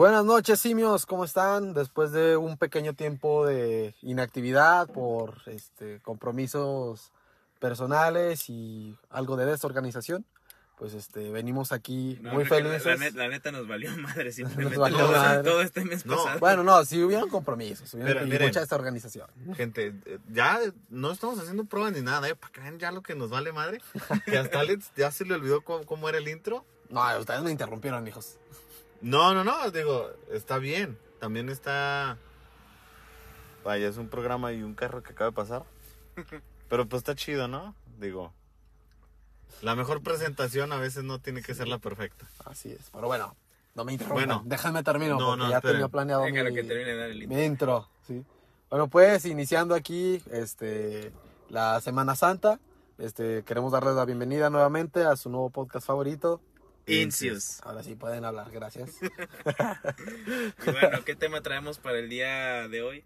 Buenas noches, simios, ¿cómo están? Después de un pequeño tiempo de inactividad por este, compromisos personales y algo de desorganización, pues este, venimos aquí No, muy que la- felices. La, net- la neta nos valió madre simplemente. valió todo, madre. todo este mes No. pasado. Bueno, no, si hubieron compromisos, hubieron Pero mucha desorganización. Gente, eh, ya no estamos haciendo pruebas ni nada, ¿eh? Para que vean ya lo que nos vale madre. Que hasta Alex ya se le olvidó cómo, cómo era el intro. No, ustedes me interrumpieron, hijos. No, no, no, digo, está bien. También está. Vaya, es un programa y un carro que acaba de pasar. Pero pues está chido, ¿no? Digo. La mejor presentación a veces no tiene que ser la perfecta. Así es, pero bueno, no me interrumpan. Bueno. Déjame termino No, porque no, ya esperen. tenía planeado mi, que termine de dar el intro. mi intro, sí. Bueno, pues iniciando aquí este la Semana Santa, este queremos darles la bienvenida nuevamente a su nuevo podcast favorito. Incius. Ahora sí pueden hablar, gracias. Y bueno, ¿qué tema traemos para el día de hoy?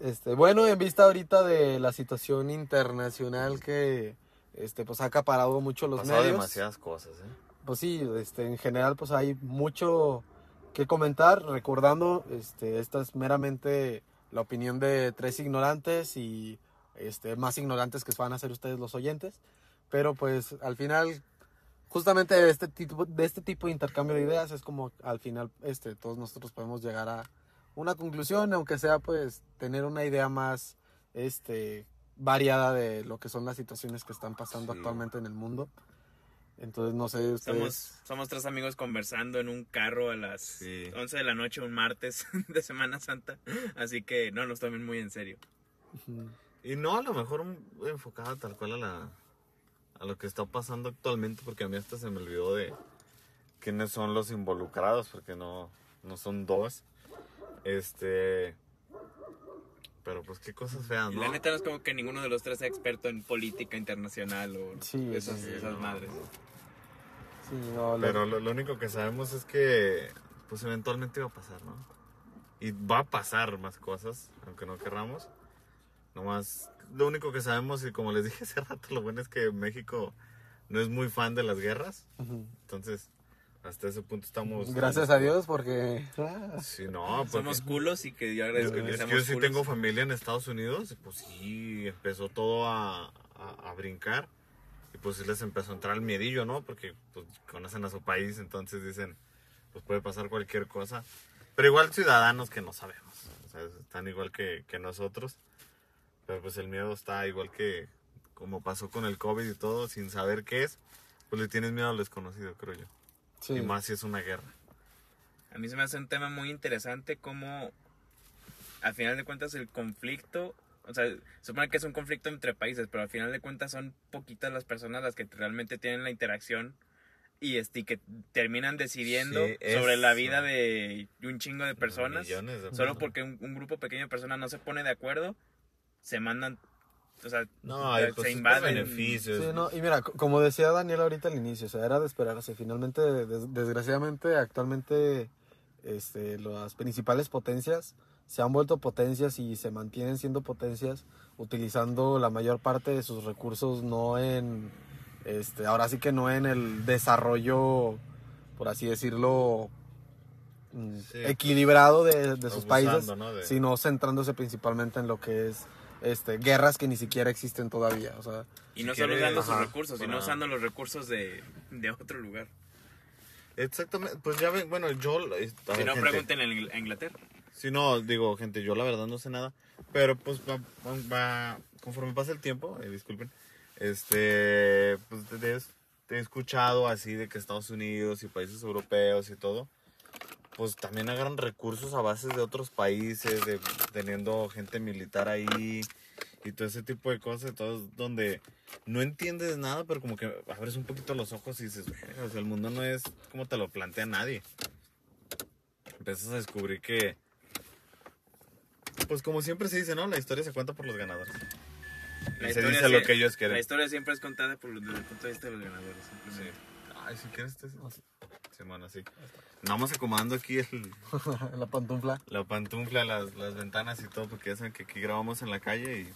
Este, bueno, en vista ahorita de la situación internacional que este pues ha acaparado mucho los Pasado medios. demasiadas cosas, ¿eh? Pues sí, este, en general pues hay mucho que comentar, recordando, este, esta es meramente la opinión de tres ignorantes y este, más ignorantes que van a ser ustedes los oyentes, pero pues al final, justamente de este tipo de, este tipo de intercambio de ideas es como al final este, todos nosotros podemos llegar a una conclusión, aunque sea pues tener una idea más este, variada de lo que son las situaciones que están pasando Sí. actualmente en el mundo. Entonces, no sé, ustedes... Somos, somos tres amigos conversando en un carro a las Sí. 11 de la noche un martes de Semana Santa. Así que no nos tomen muy en serio. Y no a lo mejor enfocada tal cual a la a lo que está pasando actualmente, porque a mí hasta se me olvidó de quiénes son los involucrados, porque no, no son dos. Este. Pero pues qué cosas feas, Y ¿no? la neta no es como que ninguno de los tres sea experto en política internacional o Sí, esas, sí, esas no. madres. Sí, no, lo- Pero lo, lo único que sabemos es que pues eventualmente va a pasar, ¿no? Y va a pasar más cosas, aunque no querramos. Nomás, lo único que sabemos, y como les dije hace rato, lo bueno es que México no es muy fan de las guerras. Ujú. Entonces, hasta ese punto estamos... Gracias a Dios porque... ah, Sí, no, porque Somos culos y que yo agradezco que es que seamos yo sí culos. tengo familia en Estados Unidos, y pues sí, empezó todo a, a, a brincar. Y pues sí les empezó a entrar el miedillo, ¿no? Porque pues conocen a su país, entonces dicen, pues puede pasar cualquier cosa. Pero igual ciudadanos que no sabemos, o sea, están igual que, que nosotros. Pero pues el miedo está igual que como pasó con el COVID y todo, sin saber qué es, pues le tienes miedo al desconocido, creo yo. sí. Y más si es una guerra. A mí se me hace un tema muy interesante como al final de cuentas el conflicto, o sea, se supone que es un conflicto entre países, pero al final de cuentas son poquitas las personas las que realmente tienen la interacción y este, y que terminan decidiendo Sí, sobre la vida de un chingo de personas. Solo porque un, un grupo pequeño de personas no se pone de acuerdo, se mandan, o sea, No, hay se pues, invaden. beneficios. Sí, no, y mira, co- como decía Daniel ahorita al inicio, o sea, era de esperarse. Finalmente, des- desgraciadamente, actualmente, este, las principales potencias se han vuelto potencias y se mantienen siendo potencias utilizando la mayor parte de sus recursos no en, este, ahora sí que no en el desarrollo, por así decirlo, mm, Sí. equilibrado de, de sus Abusando, países, ¿no? De- sino centrándose principalmente en lo que es este, guerras que ni siquiera existen todavía. O sea, Y no Si solo usando sus recursos, sino Para- usando los recursos de, de otro lugar. Exactamente, pues ya ven, bueno, yo... Si ver, no, gente, pregunten a Inglaterra. Si no, digo, gente, yo la verdad no sé nada, pero pues va, va- va- conforme pasa el tiempo, eh, disculpen, este, pues te- te- te he escuchado así de que Estados Unidos y países europeos y todo, pues también agarran recursos a bases de otros países, de, teniendo gente militar ahí y todo ese tipo de cosas, entonces donde no entiendes nada, pero como que abres un poquito los ojos y dices, "Verga, o sea, el mundo no es como te lo plantea nadie. Empiezas a descubrir que, pues como siempre se dice, ¿no? La historia se cuenta por los ganadores. La Y se dice lo que ellos La quieren. historia siempre es contada por, desde el punto de vista de los ganadores. Ay, si quieres, te... Simón, así. Vamos acomodando aquí el, la pantufla. la pantufla, las, las ventanas y todo, porque ya saben que aquí grabamos en la calle y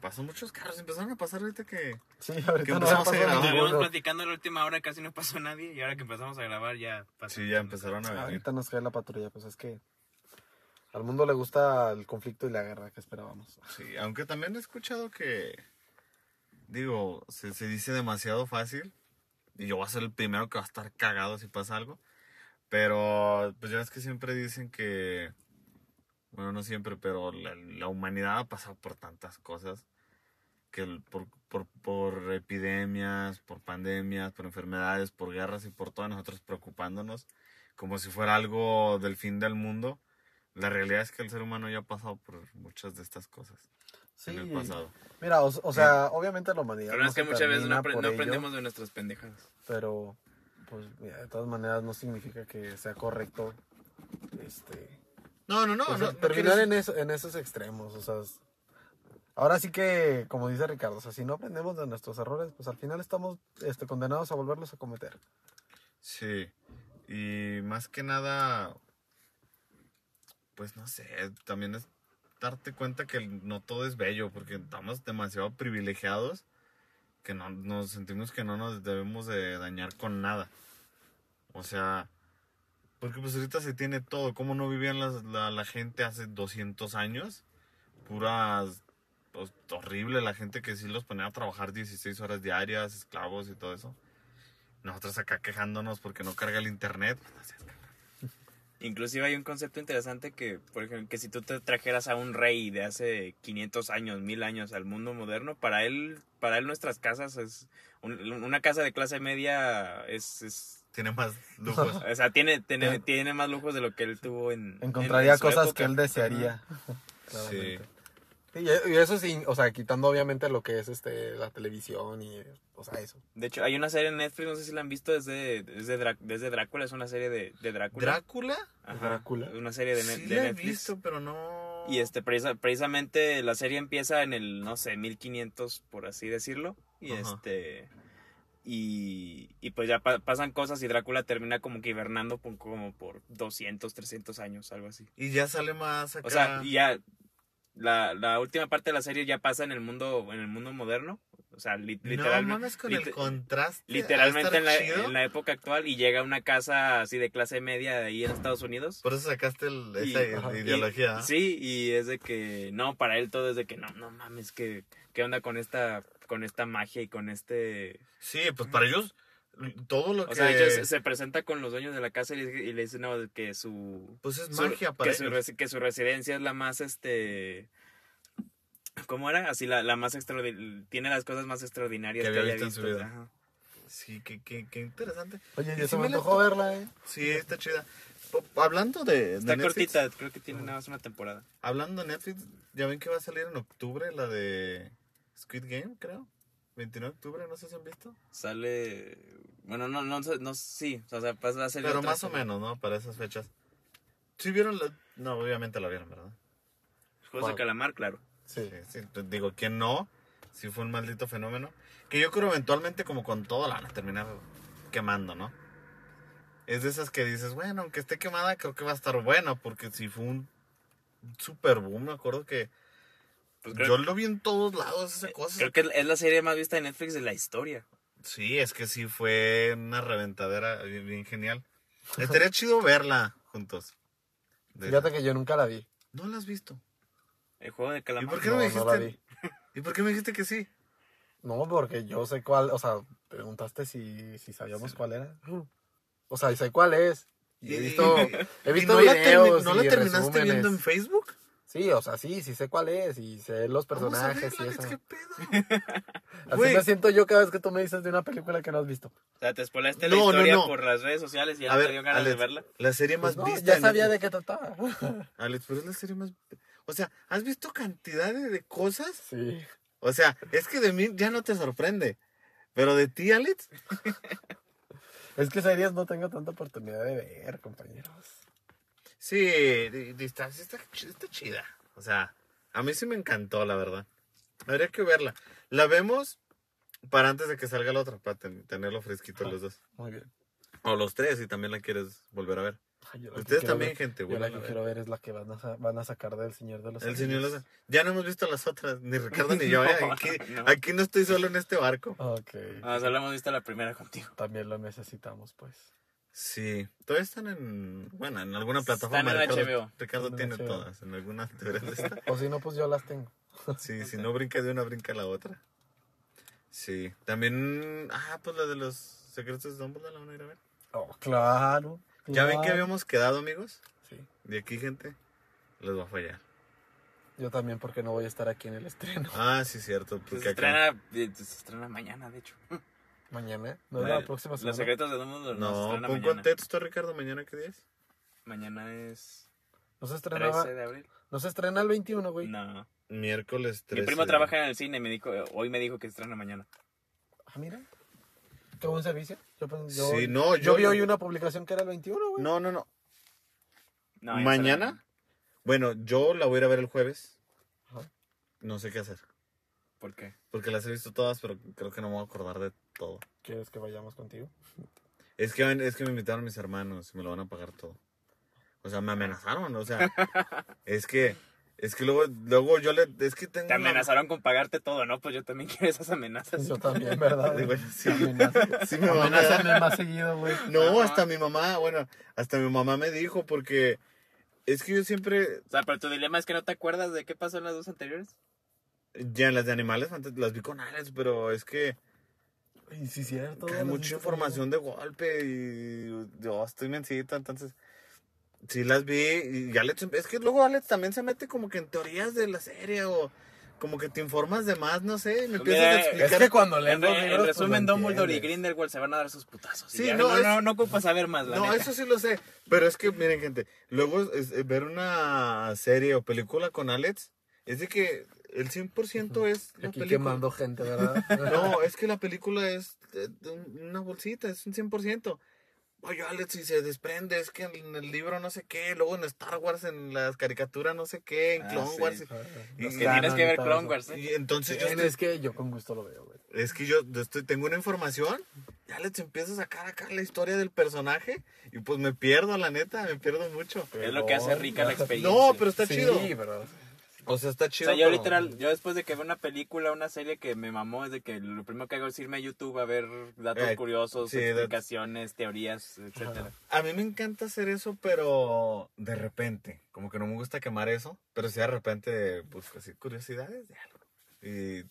Pasan muchos carros, empezaron a pasar ahorita que... Sí, ahorita Que no empezamos va a grabar. Estuvimos platicando la última hora, casi no pasó nadie. Y ahora que empezamos a grabar, ya pasó. Sí, ya empezaron a venir. Ahorita nos cae la patrulla, pues es que al mundo le gusta el conflicto y la guerra que esperábamos. Sí, aunque también he escuchado que, digo, se, se dice demasiado fácil y yo voy a ser el primero que va a estar cagado si pasa algo, pero pues ya es que siempre dicen que, bueno, no siempre, pero la, humanidad ha pasado por tantas cosas, que por, por, por epidemias, por pandemias, por enfermedades, por guerras y por todas nosotros preocupándonos como si fuera algo del fin del mundo. La realidad es que el ser humano ya ha pasado por muchas de estas cosas Sí, en el pasado. mira, o, o sea, obviamente la humanidad Pero no es que muchas veces no, ello, aprendemos de nuestras pendejadas. pero pues mira, de todas maneras no significa que sea correcto este No, no, no. terminar quieres- en, eso- en esos extremos, o sea, ahora sí que, como dice Ricardo, o sea, si no aprendemos de nuestros errores, pues al final estamos este, condenados a volverlos a cometer. Sí. Y más que nada, pues no sé, también es darte cuenta que no todo es bello, porque estamos demasiado privilegiados que no nos sentimos que no nos debemos de dañar con nada. O sea, porque pues ahorita se tiene todo. ¿Cómo no vivían las- la, la gente hace 200 años? Puras, pues, horrible la gente que sí los ponía a trabajar 16 horas diarias, esclavos y todo eso. Nosotros acá quejándonos porque no carga el internet. Inclusive hay un concepto interesante que, por ejemplo, que si tú te trajeras a un rey de hace 500 años, 1000 años al mundo moderno, para él, para él nuestras casas es un- una casa de clase media es, es- Tiene más lujos. o sea, tiene, tiene, tiene más lujos de lo que él tuvo en en- Encontraría en cosas época. que él desearía. Sí. Sí, y eso sí, o sea, quitando obviamente lo que es este la televisión y, o sea, eso. De hecho, hay una serie en Netflix, no sé si la han visto, es de, es de, Drá- es de Drácula, es una serie de, de Drácula. ¿Drácula? Ajá, Drácula. Una serie de, sí de la he visto, pero no... Y este, precisa- precisamente la serie empieza en el, no sé, 1500, por así decirlo. Y Ajá. este. Y, y pues ya pa- pasan cosas y Drácula termina como que hibernando por- como por 200, 300 años, algo así. Y ya sale más acá. O sea, y ya la, la última parte de la serie ya pasa en el mundo, en el mundo moderno. O sea, li- no literalmente. mames con el contraste. Literalmente en la, chido. en la época actual y llega a una casa así de clase media de ahí en Estados Unidos. Por eso sacaste el- Y- esa ideología. ¿ah? Sí, y es de que, no, para él todo es de que, no, no mames, que, ¿qué onda con esta, con esta magia y con este... Sí, pues para ellos, todo lo O que... sea, ella se, se presenta con los dueños de la casa y le, y le dice, no, que su... Pues es su- magia para que su, ellos. que su residencia es la más, este... ¿Cómo era? Así, la, la más extraordinaria, tiene las cosas más extraordinarias Que que, había visto visto. en su vida. Ajá. Sí, qué, qué, qué interesante. Oye, Y yo sí se me antojó to- verla, eh. Sí, está chida. Hablando de, de Está Netflix, cortita, creo que tiene nada más una temporada. hablando de Netflix, ya ven que va a salir en octubre la de Squid Game, creo. 29 de octubre, no sé si han visto. Sale... Bueno, no, no, no, no sí, o sea, va a salir Pero más o menos, ¿no? Para esas fechas. ¿Sí vieron la...? No, obviamente la vieron, ¿verdad? Juegos de calamar, claro. Sí. Sí, sí, digo, que no, si fue un maldito fenómeno. Que yo creo eventualmente como con todo la van a terminar quemando, ¿no? Es de esas que dices, bueno, aunque esté quemada, creo que va a estar buena, porque si fue un super boom, me acuerdo que Pues creo, yo lo vi en todos lados, esa cosa. creo que es la serie más vista de Netflix de la historia. Sí, es que sí fue una reventadera bien, bien genial. Estaría chido verla juntos. De- Fíjate que yo nunca la vi. No la has visto. El juego de ¿Y calamar. por qué No, no me no la dijiste? vi. ¿Y por qué me dijiste que sí? No, porque yo sé cuál, o sea, preguntaste si, si sabíamos cuál era. O sea, y sé cuál es. Y he visto, he ¿Y visto no la termi- videos ¿No la y terminaste resúmenes. viendo en Facebook? Sí, o sea, sí, sí sé cuál es y sé los Vamos a personajes y verla, eso. ¿qué pedo? Así Güey. me siento yo cada vez que tú me dices de una película que no has visto. O sea, te spoilaste No, la no, historia no. por las redes sociales y ya A no te ver, dio ganas Alex, de verla. la serie más Pues no, vista. ya en sabía de qué trataba. Alex, pero es la serie más... O sea, ¿has visto cantidad de, de cosas? Sí. O sea, es que de mí ya no te sorprende. Pero de ti, Alex, Es que series no tengo tanta oportunidad de ver, compañeros. Sí, está, sí está, está chida. O sea, a mí sí me encantó, la verdad. Habría que verla. La vemos para antes de que salga la otra, para ten- tenerlo fresquito los dos. Muy bien. O los tres, si también la quieres volver a ver. Ay, que Ustedes quiero también, ver- gente, Yo la que a ver. quiero ver es la que van a, sa- van a sacar del Señor de los El señor Anillos. los... Ya no hemos visto las otras, ni Ricardo ni yo. ¿eh? No, Aquí, no. aquí no estoy solo en este barco. Ok. Ah, solo hemos visto la primera contigo. También lo necesitamos, pues. Sí, todavía están en, bueno, en alguna plataforma. Están en Ricardo, HBO. Ricardo en tiene HBO. todas, en alguna de. O si no, pues yo las tengo. Sí, si no brinca de una, brinca la otra. Sí, también, ah, pues la de los secretos de Dumbledore la van a ir a ver. Oh, claro. ¿Ya ven que habíamos quedado, amigos? Sí. De aquí, gente, les va a fallar. Yo también, porque no voy a estar aquí en el estreno. Ah, sí, cierto, Se porque acá... estrena, eh, se estrena mañana, de hecho. Mañana. No es la próxima semana. Los secretos de Dumbledore no, se No, estrena mañana. contexto, Ricardo, mañana qué día es. Mañana es No se estrenaba. 13 de abril. No se estrena el 21, güey. No. Miércoles 13. Mi primo trabaja en el cine y me dijo, hoy me dijo que estrena mañana. Ah, mira. Qué buen servicio. Yo, yo, Sí, no, yo, yo- vi hoy una publicación que era el 21, güey. No, no, no. No, ¿Mañana? estrena. Bueno, yo la voy a ir a ver el jueves. Ajá. No sé qué hacer. ¿Por qué? Porque las he visto todas, pero creo que no me voy a acordar de todo. ¿Quieres que vayamos contigo? Es que, es que me invitaron mis hermanos y me lo van a pagar todo. O sea, me amenazaron, o sea, es que, es que luego, luego yo le, es que tengo Te una- amenazaron con pagarte todo, ¿no? Pues yo también quiero esas amenazas. Yo también, ¿verdad? Digo, sí. Amenaza- Sí, mi mamá más seguido, güey. No, hasta mi mamá, bueno, hasta mi mamá me dijo porque es que yo siempre, O sea, pero tu dilema es que no te acuerdas de qué pasó en las dos anteriores. ya en las de animales antes las vi con Alex, pero es que Y sí, cierto. hay mucha información de golpe y yo estoy mencita, entonces sí las vi y Alex, es que luego Alex también se mete como que en teorías de la serie o como que te informas de más, no sé, y me empiezas a explicar. Es que cuando En, lees los en libros, pues, resumen, Dumbledore y. Grindelwald se van a dar sus putazos. Sí, ya, no, no, es- no, no ocupas saber más, la No, neta. eso sí lo sé, pero es que miren gente, luego es- es ver una serie o película con Alex es de que el 100% es la Aquí película. quemando gente, ¿verdad? No, es que la película es una bolsita, es un 100%. Oye, Alex, si se desprende, es que en el libro no sé qué, luego en Star Wars, en las caricaturas no sé qué, en Ah, Clone sí. Wars. Y Los que tienes que ver Clone Wars, ¿eh? Y entonces yo Es estoy- que yo con gusto lo veo, güey. es que yo estoy, tengo una información, y Alex empieza a sacar acá la historia del personaje, y pues me pierdo, la neta, me pierdo mucho. Es lo que hace rica la experiencia. No, pero está sí, chido. pero... O sea, está O chido. sea, yo pero- literal, yo después de que veo una película, una serie que me mamó, es de que lo primero que hago es irme a YouTube a ver datos Eh, curiosos, sí, explicaciones, teorías, etcétera. A mí me encanta hacer eso, pero de repente. Como que no me gusta quemar eso, pero sí de repente busco así curiosidades de algo. Y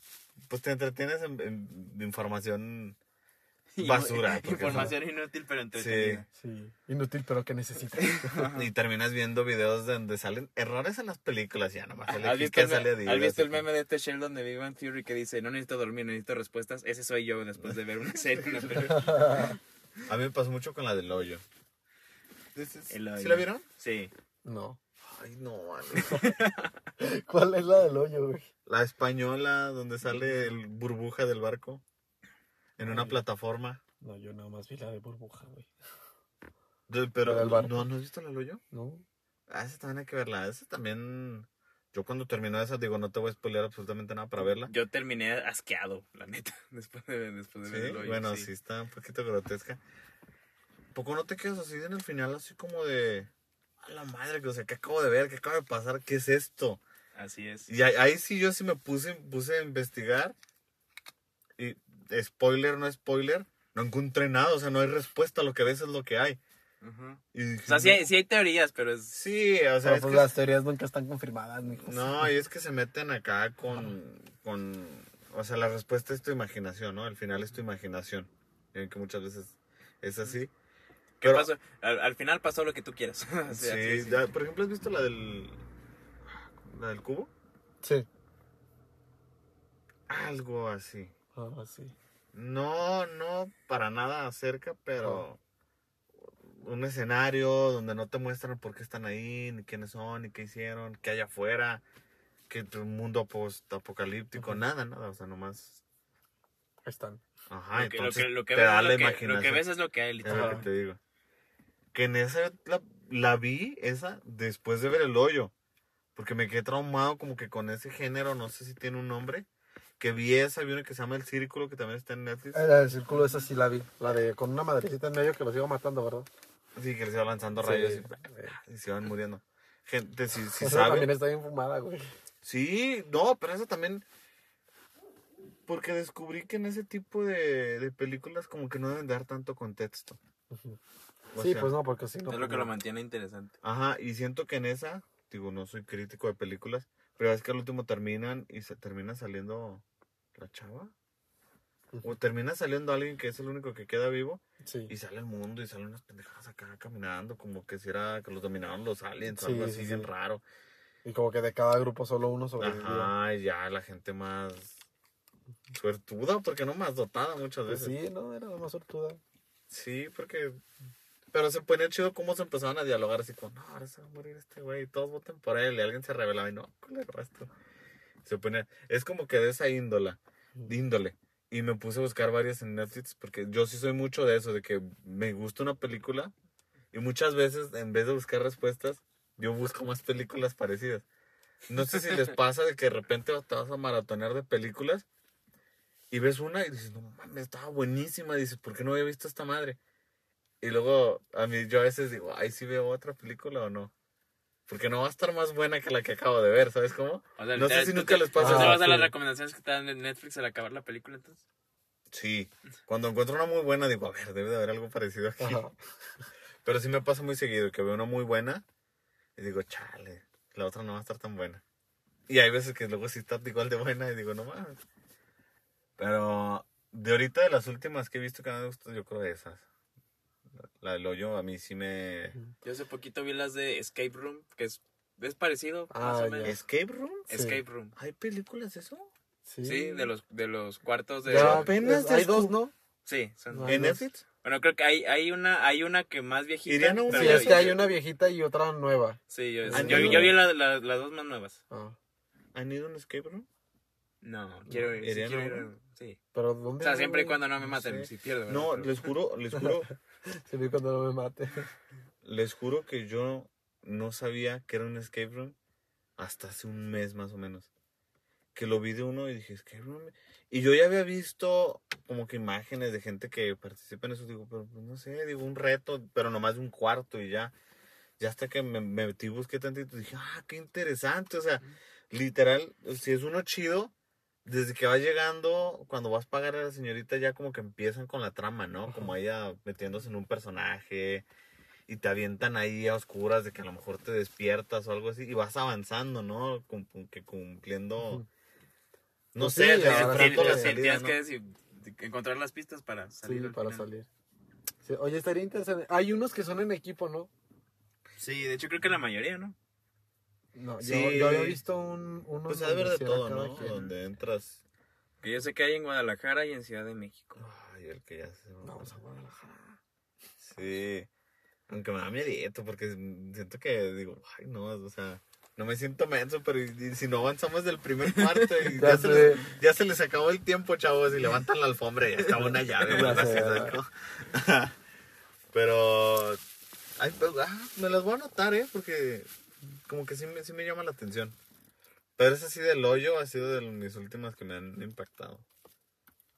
pues te entretienes en, en información basura. Información inútil pero Sí. entretenida. Sí, inútil, pero que necesitas. Y terminas viendo videos donde salen errores en las películas. Ya nomás sale ¿Has visto, el, sale me- Adidas, ¿Has visto el meme de este Sheldon de Big Bang Theory que dice, no necesito dormir, necesito respuestas? Ese soy yo después de ver una serie, una película. A mí me pasó mucho con la del hoyo. ¿Sí, El hoyo. ¿Sí la vieron? Sí. No. Ay, no. ¿Cuál es la del hoyo, güey? La española donde sale el burbuja del barco. En una plataforma. No, yo nada más vi la de burbuja, güey. De- Pero, La del. ¿no, ¿no has visto el hoyo? No. Ah, esa también hay que verla. Esa también. Yo cuando terminó esa, digo, no te voy a spoilear absolutamente nada para verla. Yo terminé asqueado, la neta, después de, después de ver Sí, el hoyo, bueno, sí. está un poquito grotesca. ¿Poco no te quedas así en el final, así como de. A la madre, que, o sea, ¿qué acabo de ver? ¿Qué acaba de pasar? ¿Qué es esto? Así es. Y ahí, ahí sí yo sí me puse, puse a investigar. Y spoiler, no spoiler. No encontré nada, o sea, no hay respuesta. Lo que ves es lo que hay. Y O sea, sí hay, sí hay teorías, pero es... Sí, o sea, Pero es pues que las teorías nunca están confirmadas, mijo. No, y es que se meten acá con, con, o sea, la respuesta es tu imaginación, ¿no? El final es tu imaginación. Ven que muchas veces es así. ¿Qué Pero- pasó? Al, al final pasó lo que tú quieras. O sea, Sí, sí, ya, por ejemplo, ¿has visto la del, la del cubo? Sí. Algo así. Sí. No, no para nada cerca, pero Oh. un escenario donde no te muestran por qué están ahí, ni quiénes son, ni qué hicieron, qué hay afuera, que un mundo post-apocalíptico, Ujú. nada, nada, o sea, nomás Ahí están. Ajá, Lo que, lo entonces que, lo que te ves da es la lo que, imaginación. lo que ves es lo que hay, Es literal. lo que te digo. Que en esa la, la vi, esa, después de ver el hoyo. Porque me quedé traumado como que con ese género, no sé si tiene un nombre. Que vi esa, vi una que se llama El Círculo, que también está en Netflix. Eh, La del círculo esa sí la vi. La de con una madrecita en medio que los iba matando, ¿verdad? Sí, que les iba lanzando Sí. rayos y, y se iban muriendo. Gente, si, si Esa sabe. también está bien fumada, güey. Sí, no, pero eso también. Porque descubrí que en ese tipo de, de películas, como que no deben dar tanto contexto. O Sí, sea, pues no, porque si no. es lo que lo mantiene interesante. Ajá, y siento que en esa, digo, no soy crítico de películas, pero es que al último terminan y se termina saliendo la chava. O termina saliendo alguien que es el único que queda vivo Sí. y sale al mundo y salen unas pendejadas acá caminando, como que si era que los dominaban los aliens Sí, algo sí, así sí. bien raro. Y como que de cada grupo solo uno sobrevivió. Ajá, y ya la gente más suertuda, porque no más dotada muchas Pues veces. sí, no, era la más sortuda. Sí, porque. Pero se ponía chido cómo se empezaban a dialogar así como, no, ahora se va a morir este güey, todos voten por él, y alguien se revelaba y no, culero, esto. Se ponía, es como que de esa índola, de índole. Y me puse a buscar varias en Netflix porque yo sí soy mucho de eso, de que me gusta una película y muchas veces en vez de buscar respuestas, yo busco más películas parecidas. No sé si les pasa de que de repente te vas a maratonear de películas y ves una y dices, no mames, estaba buenísima. Dices, ¿por qué no había visto esta madre? Y luego a mí yo a veces digo, ay, si veo otra película o no. Porque no va a estar más buena que la que acabo de ver, ¿sabes cómo? O sea, no sé si ¿tú nunca te- les ¿tú pasa. te vas a las sí. recomendaciones que te dan en Netflix al acabar la película entonces? Sí, cuando encuentro una muy buena digo, a ver, debe de haber algo parecido aquí. Ajá. Pero sí me pasa muy seguido que veo una muy buena y digo, chale, la otra no va a estar tan buena. Y hay veces que luego sí está igual de buena y digo, no mames. Pero de ahorita de las últimas que he visto que me gustan, yo creo esas. La del hoyo a mí sí me... Yo hace poquito vi las de Escape Room, que es, es parecido, Ah, más o menos. ¿Escape Room? Sí. Escape Room. ¿Hay películas de eso? Sí, Sí, de los, de los cuartos de... Ya, apenas pues, hay dos, ¿no? Sí, son- No, ¿En dos. Netflix? Bueno, creo que hay, hay, una, hay una que más viejita. Irían a un pero Sí, es que hay una viejita y otra nueva. Sí, yo, Ah, yo, no. yo vi la- la- las dos más nuevas. Ah, ¿Han ido a un escape room? No, quiero ir. sí ¿Irían quiero a ir? Sí. pero O ¿dónde? sea, hay, siempre y cuando no me No maten, sé. si pierdo. No, Pero- les juro, les juro, Siempre y cuando no me mate. les juro que yo no sabía que era un escape room hasta hace un mes más o menos. Que lo vi de uno y dije, escape room. Y yo ya había visto como que imágenes de gente que participa en eso. Digo, pero pues, no sé, digo, un reto, pero nomás de un cuarto y ya. Ya hasta que me, me metí, busqué tantito, dije, ah, qué interesante. O sea, literal, si es uno chido, desde que va llegando, cuando vas a pagar a la señorita, ya como que empiezan con la trama, ¿no? Como ella metiéndose en un personaje y te avientan ahí a oscuras de que a lo mejor te despiertas o algo así y vas avanzando, ¿no? Cum- que cumpliendo, no Pues sé, sí, sí Tienes, que- la tienes- salida, tienes ¿no? que decir- encontrar las pistas para salir. Sí, para final. salir. Sí, Oye, estaría interesante. Hay unos que son en equipo, ¿no? Sí, de hecho creo que la mayoría, ¿no? No, yo, Sí. yo había visto un, uno Pues ha de de todo, ¿no? quien. Donde entras, Que yo sé que hay en Guadalajara y en Ciudad de México. ay, el que ya se... Vamos a Guadalajara. Sí. Aunque me da miedito porque siento que digo, ay no, o sea, no me siento menso, pero y- y si no avanzamos del primer cuarto y Ya se les, ya se les acabó el tiempo, chavos, y levantan la alfombra y ya está una llave, pero ay, pues, ah, me las voy a anotar, ¿eh? Porque como que sí me, sí me llama la atención. Pero ese sí del hoyo ha sido de mis últimas que me han impactado.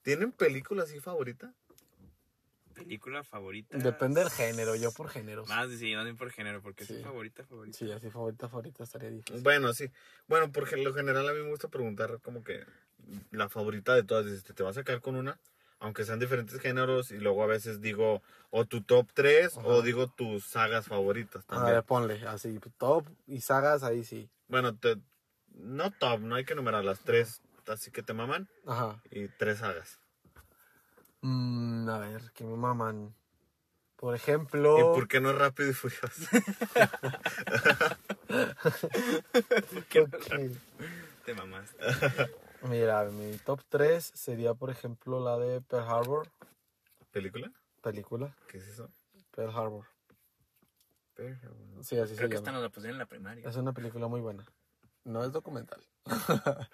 ¿Tienen película así favorita? Película favorita. Depende del género, yo por géneros. Más, sí, no por género, porque Sí. es favorita, favorita. Sí, así favorita, favorita estaría difícil. Bueno, sí. Bueno, porque lo general a mí me gusta preguntar como que la favorita de todas. Dices, ¿te vas a quedar con una? Aunque sean diferentes géneros. Y luego a veces digo o tu top 3 o digo tus sagas favoritas A también. ver, ponle, así, top y sagas, ahí sí. Bueno, te, no top, no hay que numerar las tres. Así que te maman. Ajá. Y tres sagas. Mm, a ver, que me maman. Por ejemplo... ¿Y por qué no es rápido y furioso? ok. Te mamás. Mira, mi top 3 sería, por ejemplo, la de Pearl Harbor, ¿Película? película. ¿Qué es eso? Pearl Harbor. Sí, así Creo se que esta nos la pusieron en la primaria. Es una película muy buena. No es documental.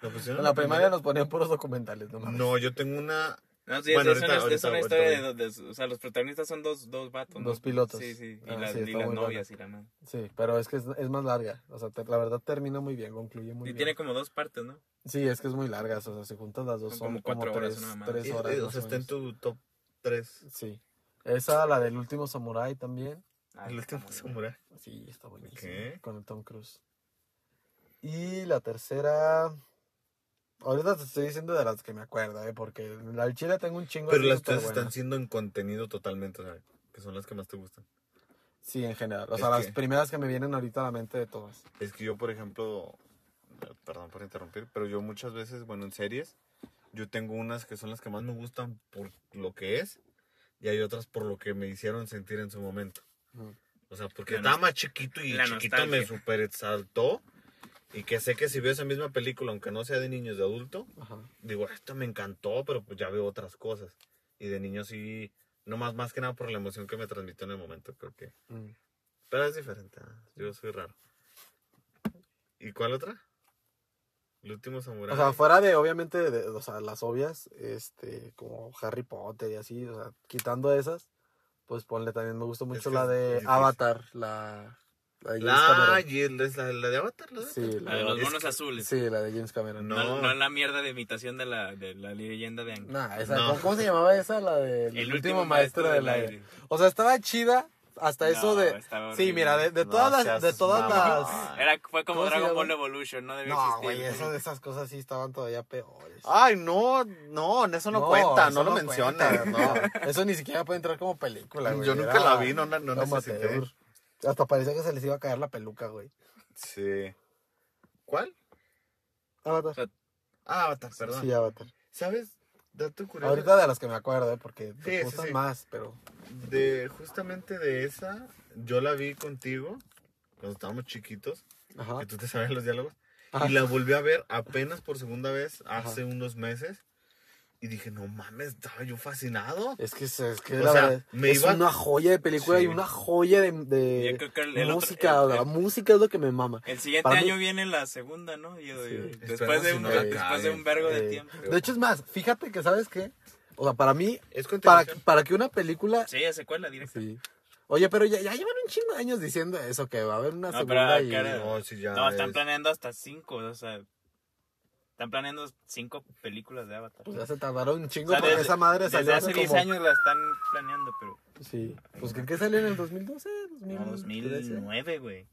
¿Lo pusieron En la primaria nos ponían puros documentales, no mames. No, yo tengo una... No, sí, Bueno, es, ahorita- una, es ahorita- una ahorita historia de, voy. dos- de- O sea, los protagonistas son dos, dos vatos. ¿no? Dos pilotos. Sí, sí. Y Ah, las, sí, y las novias y la madre. Sí, pero es que es, es más larga. O sea, te- la verdad termina muy bien, concluye muy Y bien. tiene como dos partes, ¿no? Sí, es que es muy larga. O sea, si juntas las dos Son son, como como, cuatro horas, tres, mamá. tres horas. eh, o sea, está en tu top 3. Sí. Esa, la del último samurái también. Ah, El último muy samurai. Sí, está buenísimo. Ok. Con el Tom Cruise. Y la tercera. Ahorita te estoy diciendo de las que me acuerdo, ¿eh? Porque la del Chile tengo un chingo Pero así las tres están buenas. siendo en contenido totalmente, o sea, que son las que más te gustan. Sí, en general. O Es sea, las que- primeras que me vienen ahorita a la mente de todas. Es que yo, por ejemplo, perdón por interrumpir, pero yo muchas veces, bueno, en series, yo tengo unas que son las que más me gustan por lo que es y hay otras por lo que me hicieron sentir en su momento. Ujú. O sea, porque La estaba más chiquito y la chiquito me nostalgia. super exaltó y que sé que si veo esa misma película, aunque no sea de niños, de adulto, Ajá. digo, esto me encantó, pero pues ya veo otras cosas. Y de niño sí, no más, más que nada por la emoción que me transmitió en el momento, creo que. Mm. Pero es diferente, ah, yo soy raro. ¿Y cuál otra? El último samurai. O sea, fuera de, obviamente, de, o sea, las obvias, este, como Harry Potter y así, o sea, quitando esas, pues ponle también, me gustó mucho que la de. Avatar, la, la de James la, Cameron. el- es la, la de Avatar, la de Sí, Avatar. La de los monos azules. Sí, la de James Cameron. No. No, no la mierda de imitación de la, de la leyenda de Aang. Nah, esa, No. ¿cómo, cómo se llamaba esa? La del El último, maestro del aire. aire. O sea, estaba chida hasta eso No, de... estaba Sí, mira, de, de No todas las... seas De todas mamón. las... Era, fue como ¿Cómo se Dragon Ball? Evolution, no debe No, existir. güey, esas, esas cosas sí estaban todavía peores. Ay, no, no, eso no, cuenta, eso no lo menciones. cuenta, no. Eso ni siquiera puede entrar como película, güey. Yo nunca Era- la vi, no, no, no necesité. Hasta parecía que se les iba a caer la peluca, güey. Sí. ¿Cuál? Avatar. Ah, Avatar, perdón. Sí, Avatar. ¿Sabes? Dato curioso. Ahorita de las que me acuerdo, ¿eh? Porque Sí, me sí, gustan sí. más, pero... De, justamente de esa, yo la vi contigo cuando estábamos chiquitos, Ajá. que tú te sabes los diálogos. Ajá. Y la volví a ver apenas por segunda vez hace Ajá. unos meses. Y dije, no mames, estaba yo fascinado. Es que, es, que O la sea, verdad, me es iba- una joya de película Sí. y una joya de, el- el música. la el- música es lo que me mama. El siguiente Para mí- año viene la segunda, ¿no? Y- y- Sí. después, Esperemos de si un, después de un vergo de tiempo. De hecho, es más, fíjate que, ¿sabes qué? O sea, para mí, Es para, para que una película... Sí, es secuela directa. Sí. Oye, pero ya, ya llevan un chingo de años diciendo eso, que va a haber una No, segunda pero, y... cara, No, sí, ya No, están es- planeando hasta cinco, o sea, están planeando cinco películas de Avatar. Pues ya se tardaron un O chingo sea, porque desde- esa madre desde salió hace 10 como... años la están planeando, pero Sí. Pues ¿qué, qué salió en el 2012? 2000, no, 2009, güey.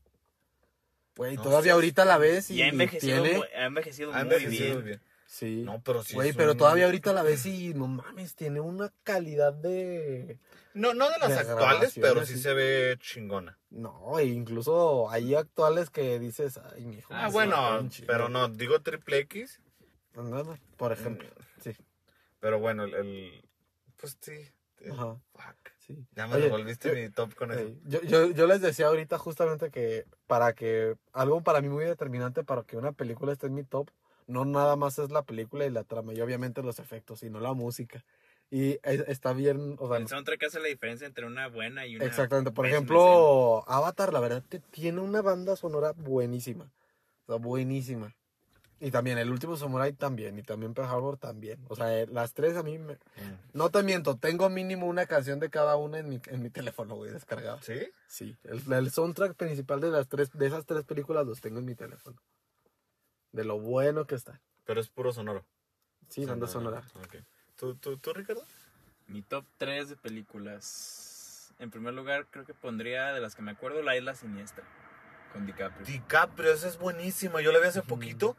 Güey, No todavía ahorita la ves y Y ha envejecido, tiene... ha envejecido Ha muy envejecido bien. bien. Sí. No, pero sí. Güey, pero un- todavía ahorita la ves y no mames, tiene una calidad de... No, no de las actuales, pero sí sí. se ve chingona. No, e incluso hay actuales que dices, ay, mijo. Ah, se bueno, mataron un chingo". pero no, digo triple X. Nada, Por ejemplo, sí. Pero bueno, el. el- pues sí. el- Ajá, fuck. sí. Ya me Oye, devolviste yo- mi top con eso. Yo, yo, yo les decía ahorita justamente que para que algo para mí muy determinante para que una película esté en mi top, no nada más es la película y la trama y obviamente los efectos, sino la música. Y es- está bien, o sea, El soundtrack hace la diferencia entre una buena y una. exactamente. Por ejemplo, Avatar, la verdad, que tiene una banda sonora buenísima. O sea, buenísima. Y también el último Samurai también. Y también Pearl Harbor también. O sea, eh, las tres a mí me... Mm. No te miento, tengo mínimo una canción de cada una en mi, en mi teléfono, güey, descargada. ¿Sí? Sí, el, el soundtrack principal de las tres, de esas tres películas los tengo en mi teléfono. De lo bueno que está. Pero es puro sonoro. Sí, banda sonora. Ok. ¿Tú, tú, tú, Ricardo? Mi top 3 de películas. En primer lugar, creo que pondría de las que me acuerdo La Isla Siniestra. Con DiCaprio. DiCaprio, esa es buenísima. Yo la vi hace poquito.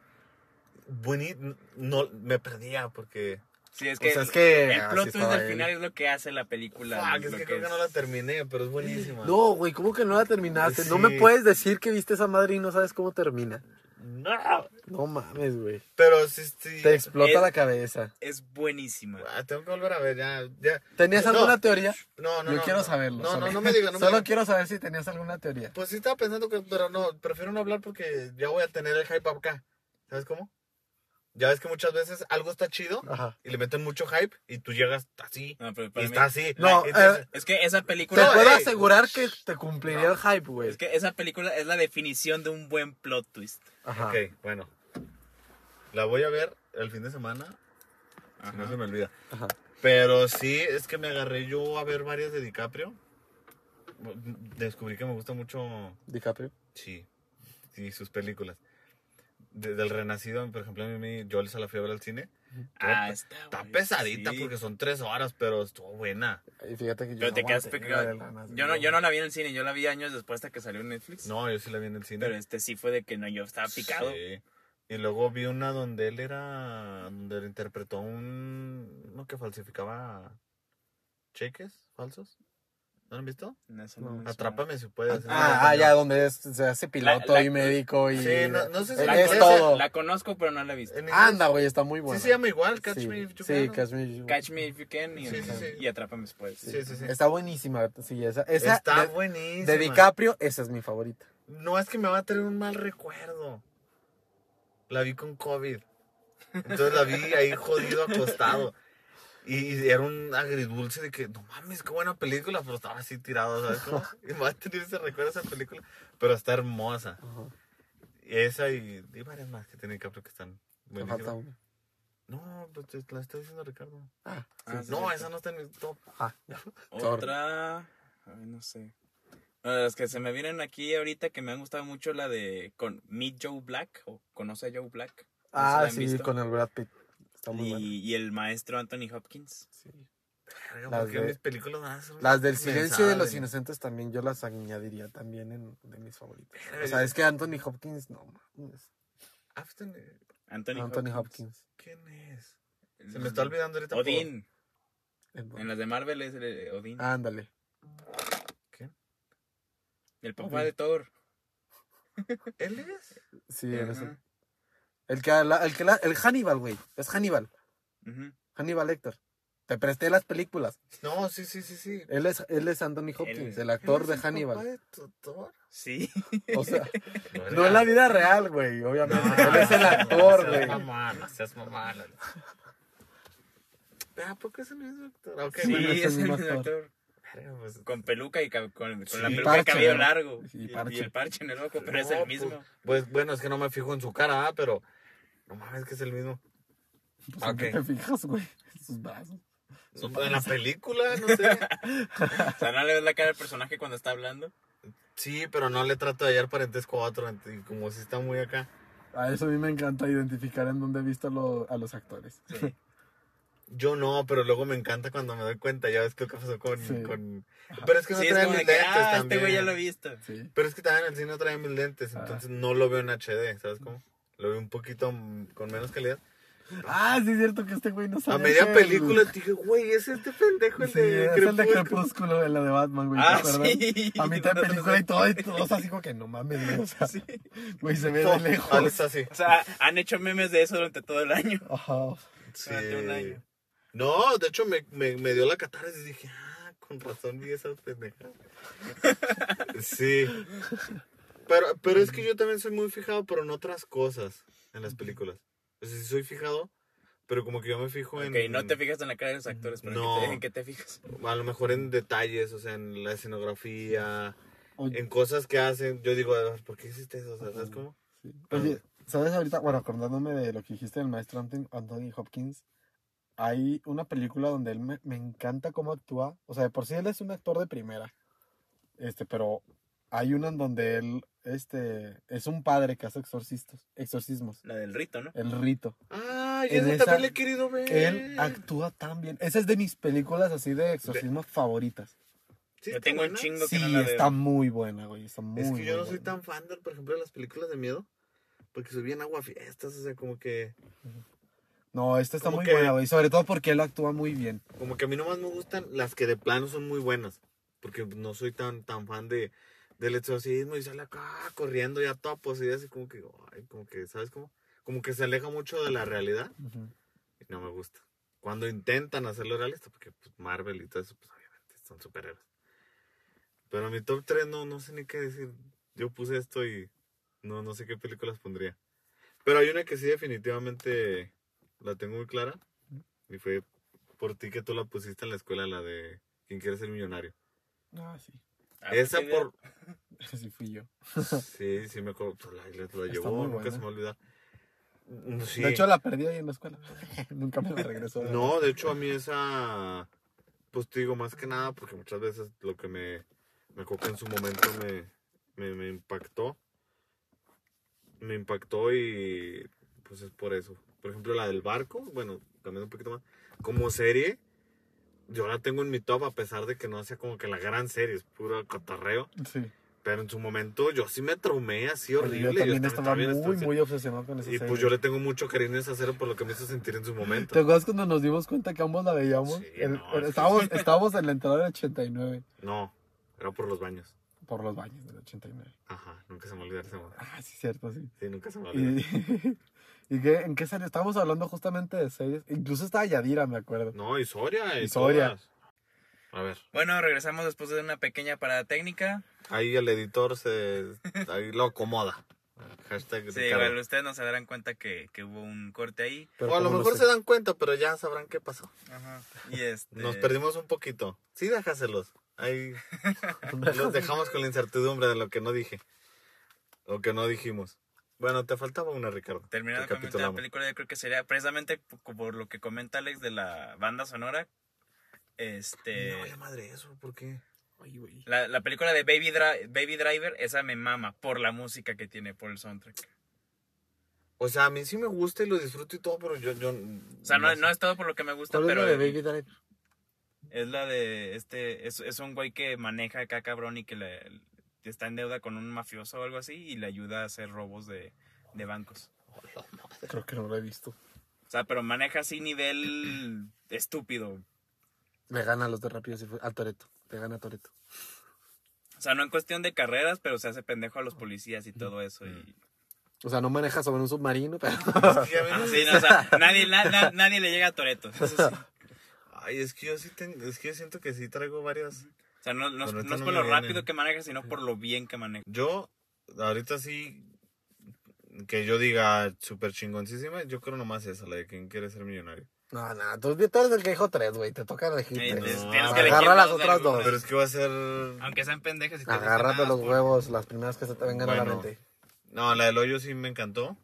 Buení... No, me perdía porque... Sí, es O que, sea, es que el así plot twist del final es lo que hace la película. Fuck, es que creo que no la terminé, pero es buenísima. No, güey, ¿cómo que no la terminaste? No me puedes decir que viste esa madre y no sabes cómo termina. No. No mames, güey. Pero sí, sí. Te explota Es- la cabeza. Es buenísima. Ah, tengo que volver a ver, ya. ya. ¿Tenías No. alguna teoría? No, no, Yo no, quiero no. saberlo. No, solo. no, no me digas. No me Solo quiero saber si tenías alguna teoría. Pues sí estaba pensando que, pero no, prefiero no hablar porque ya voy a tener el hype acá. ¿Sabes cómo? Ya ves que muchas veces algo está chido Ajá. y le meten mucho hype y tú llegas así No, pero y mí- está así. No, eh, Es que esa Te película. No, puedo ey. asegurar que te cumpliría el hype, güey. Es que esa película es la definición de un buen plot twist. Ajá. Ok, bueno. La voy a ver el fin de semana. Si no se me olvida. Ajá. Pero sí, es que me agarré yo a ver varias de DiCaprio. Descubrí que me gusta mucho DiCaprio. Sí, sí, sus películas. De- del Renacido, por ejemplo, a mí, yo les a la fiebre al cine. Ah, Está- está, pesadita sí. porque son tres horas, pero estuvo buena. Y fíjate que yo Pero no te quedas. Yo no, yo no la vi en el cine, yo la vi años después hasta que salió en Netflix. No, yo sí la vi en el cine. Pero este sí fue de que no, yo estaba picado. Sí. Y luego vi una donde él era. donde él interpretó un. uno que falsificaba. cheques falsos. ¿No lo han visto? No, eso No. Atrápame si puedes. Ah, ah, ya, donde es- se hace piloto la- y médico y... Sí, no- no sé si es la conoces. todo. La conozco, pero no la he visto. Anda, güey, está muy bueno. Sí se llama igual, Catch sí, Me If You Sí, Can. Catch Me If You Catch Me If You Can y, Sí, sí, sí. y Atrápame después. Sí, sí, sí. Está buenísima, sí, esa. esa Está de, buenísima. de DiCaprio, esa es mi favorita. No es que me va a traer un mal recuerdo. La vi con COVID. Entonces la vi ahí jodido acostado. Y era un agridulce de que, no mames, qué buena película, pero estaba así tirado, ¿sabes cómo? Y va a tener ese recuerdo esa película, pero está hermosa. Y esa y, y varias más que tiene DiCaprio que están Me falta una. No, pues te la está diciendo Ricardo. Ah, Ah, sí. No, esa no está en mi top. Ah, ya. Otra. Ay, no sé. Las que se me vienen aquí ahorita que me han gustado mucho la de con Meet Joe Black o Conoce a Joe Black. No Ah, sí, visto. con el Brad Pitt. Está muy y, el maestro Anthony Hopkins. Sí. Las ¿por qué de- mis películas del silencio de los inocentes también yo las añadiría también en de mis favoritas. Verga, O sea, es que Anthony Hopkins, no mames. Afton- Anthony, Anthony Hopkins. Hopkins. ¿Quién es? Se me está olvidando ahorita. Odín. En- En las de Marvel es el Odín. Ándale. ¿Quién? el papá Odín. de Thor. ¿Él es? Sí, en ese- Ajá. El que, la- el que la- el Hannibal, güey. Es Hannibal. Hannibal Lecter. Te presté las películas. No, sí, sí, sí, sí. Él es, él es Anthony Hopkins, el actor ¿Él de es el papá Hannibal. de Tutor? Sí. O sea, No, no en la vida real, güey, obviamente. él es el actor, güey. Mamá, no seas mamá. no. ¿A poco es el mismo actor? Ok, Sí, bueno, es el es el mismo actor. pues, Con peluca y con, con Sí. la peluca de parche, cabello ¿no? largo. Y Y, parche. y el parche en el ojo, pero es no, el pues, mismo. Pues, bueno, es que no me fijo en su cara, ah, pero no mames que es el mismo. Pues, ¿en qué Ok. te fijas, güey? Sus brazos. No, en la película, no sé. O sea, no le ves la cara al personaje cuando está hablando. Sí, pero no le trato de hallar parentesco a otro, y como si está muy acá. A eso a mí me encanta identificar en dónde he visto lo- a los actores. Sí. Yo no, pero luego me encanta cuando me doy cuenta, ya ves que lo que pasó con... Sí. con... Pero es que no Sí, traen mis lentes ah, también. este güey ya lo he visto. Sí. Pero es que también en el cine no traen mis lentes, Ah. entonces no lo veo en HD, ¿sabes cómo? Lo veo un poquito con menos calidad. Ah, sí es cierto que este güey no sabe. A media el- película dije, güey, es este pendejo el Sí, de es el de Crepúsculo. La de Batman, güey. ¿te Ah, sí. A mitad de película y todo, y todos así como que no mames, güey. O sea, güey, se ve de lejos. Ah, es así. O sea, han hecho memes de eso durante todo el año. Ajá. Sí. Durante un año. No, de hecho me, me, me dio la catarsis y dije, ah, con razón vi esas pendejadas. sí. Pero, pero es que yo también soy muy fijado, pero en otras cosas en las películas. O sea, sí soy fijado, pero como que yo me fijo en... Ok, no te fijas en la cara de los actores, pero No. ¿en, qué te, en qué te fijas? A lo mejor en detalles, o sea, en la escenografía, Oye, en cosas que hacen. Yo digo, "Ah, ¿por qué hiciste eso? O sea, ¿Sabes cómo? sí. Oye, ¿sabes ahorita? Bueno, acordándome de lo que dijiste del maestro Anthony, Anthony Hopkins, hay una película donde él me, me encanta cómo actúa. O sea, de por sí él es un actor de primera. Este, pero hay una en donde él, este, es un padre que hace exorcistas, exorcismos. La del rito, ¿no? El rito. Ah, y En esa también la he querido ver. Él actúa tan bien. Esa es de mis películas así de exorcismo favoritas. Sí, Yo está tengo un buena. chingo que Sí, no la está muy buena, güey. Está muy, Es que yo no soy tan fan, de, por ejemplo, de las películas de miedo. Porque soy bien aguafiestas, o sea, como que... No, esta está como muy que- buena, güey. Sobre todo porque él actúa muy bien. Como que a mí nomás me gustan las que de plano son muy buenas. Porque no soy tan, tan fan de, del exorcismo y sale acá corriendo ya toda poseída, así como que, ay, como que, ¿sabes cómo? Como que se aleja mucho de la realidad y no me gusta. Cuando intentan hacerlo realista, porque pues, Marvel y todo eso, pues obviamente son superhéroes. Pero mi top 3 no, no sé ni qué decir. Yo puse esto y no, no sé qué películas pondría. Pero hay una que sí definitivamente la tengo muy clara. Y fue por ti que tú la pusiste en la escuela, la de ¿Quién quiere ser millonario? Ah, sí. Ah, Esa porque- por... Sí fui yo. Sí, sí me acuerdo. pues, La, la, la llevó, nunca se me va a olvidar. Mm, Sí. De hecho, la perdí ahí en la escuela. Nunca me la regresó. No, de hecho a mí esa, pues te digo más que nada porque muchas veces lo que me, me acuerdo que en su momento me, me, me impactó. me impactó y pues es por eso. Por ejemplo, la del barco, bueno, cambiando un poquito más. Como serie, yo la tengo en mi top a pesar de que no sea como que la gran serie, es puro cotorreo. Sí. Pero en su momento yo sí me traumé así horrible. Yo también yo estaba muy, muy obsesionado con esa Y serie. pues yo le tengo mucho cariño a esa serie por lo que me hizo sentir en su momento. ¿Te acuerdas cuando nos dimos cuenta que ambos la veíamos? Sí, El- no, es que- estábamos, estábamos en la entrada del 89, No, era por los baños. por los baños del 89. Ajá, nunca se me olvida ese momento. Ah, sí, cierto, sí. Sí, nunca se me olvida. ¿Y, ¿y qué, en qué serie? Estábamos hablando justamente de series. Incluso estaba Yadira, me acuerdo. No, y Soria. Y Y Soria. todas. A ver, Bueno, regresamos después de una pequeña parada técnica. ahí el editor se. Ahí lo acomoda. Hashtag Sí, igual ustedes no se darán cuenta que, que hubo un corte ahí. Pero o a lo mejor sé- se dan cuenta, pero ya sabrán qué pasó. Ajá. Y este... Nos perdimos un poquito. Sí, déjaselos. Ahí los dejamos con la incertidumbre de lo que no dije. Lo que no dijimos. Bueno, te faltaba una, Ricardo. Terminando de comentar la película, yo creo que sería precisamente por, lo que comenta Alex de la banda sonora. Este. No, madre eso, ¿por qué? Ay, güey. La, la película de Baby, Dri- Baby Driver, esa me mama por la música que tiene, por el soundtrack. O sea, a mí sí me gusta y lo disfruto y todo, pero yo... yo O sea, no, no es todo por lo que me gusta, ¿Cuál es pero la de Baby Driver? es la de este. Es, es un güey que maneja acá cabrón y que le, está en deuda con un mafioso o algo así y le ayuda a hacer robos de, de bancos. Creo que no lo he visto. O sea, pero maneja así nivel estúpido. Le gana a los de Rápidos y a Toreto. Le gana a Toreto. O sea, no en cuestión de carreras, pero se hace pendejo a los policías y todo eso. Y... O sea, no maneja sobre un submarino, pero. Sí, Ah, no- sí, no, o sea, nadie, na- na- nadie le llega a Toreto. Eso sí. Ay, es que yo sí tengo... Es que yo siento que sí traigo varias... O sea, no, no, no es por lo viene. rápido que maneja, sino por lo bien que maneja. Yo, ahorita sí... Que yo diga súper chingoncísima, yo creo nomás esa, la de quién quiere ser millonario. No, no, tú, tú eres el que dijo tres, güey. Te toca elegir tres. tienes- No, tienes que agarra las otras dos. Pero es que va a ser... Aunque sean pendejas y te Agárrate los por- huevos, las primeras que se te vengan a la mente. No, la del hoyo sí me encantó.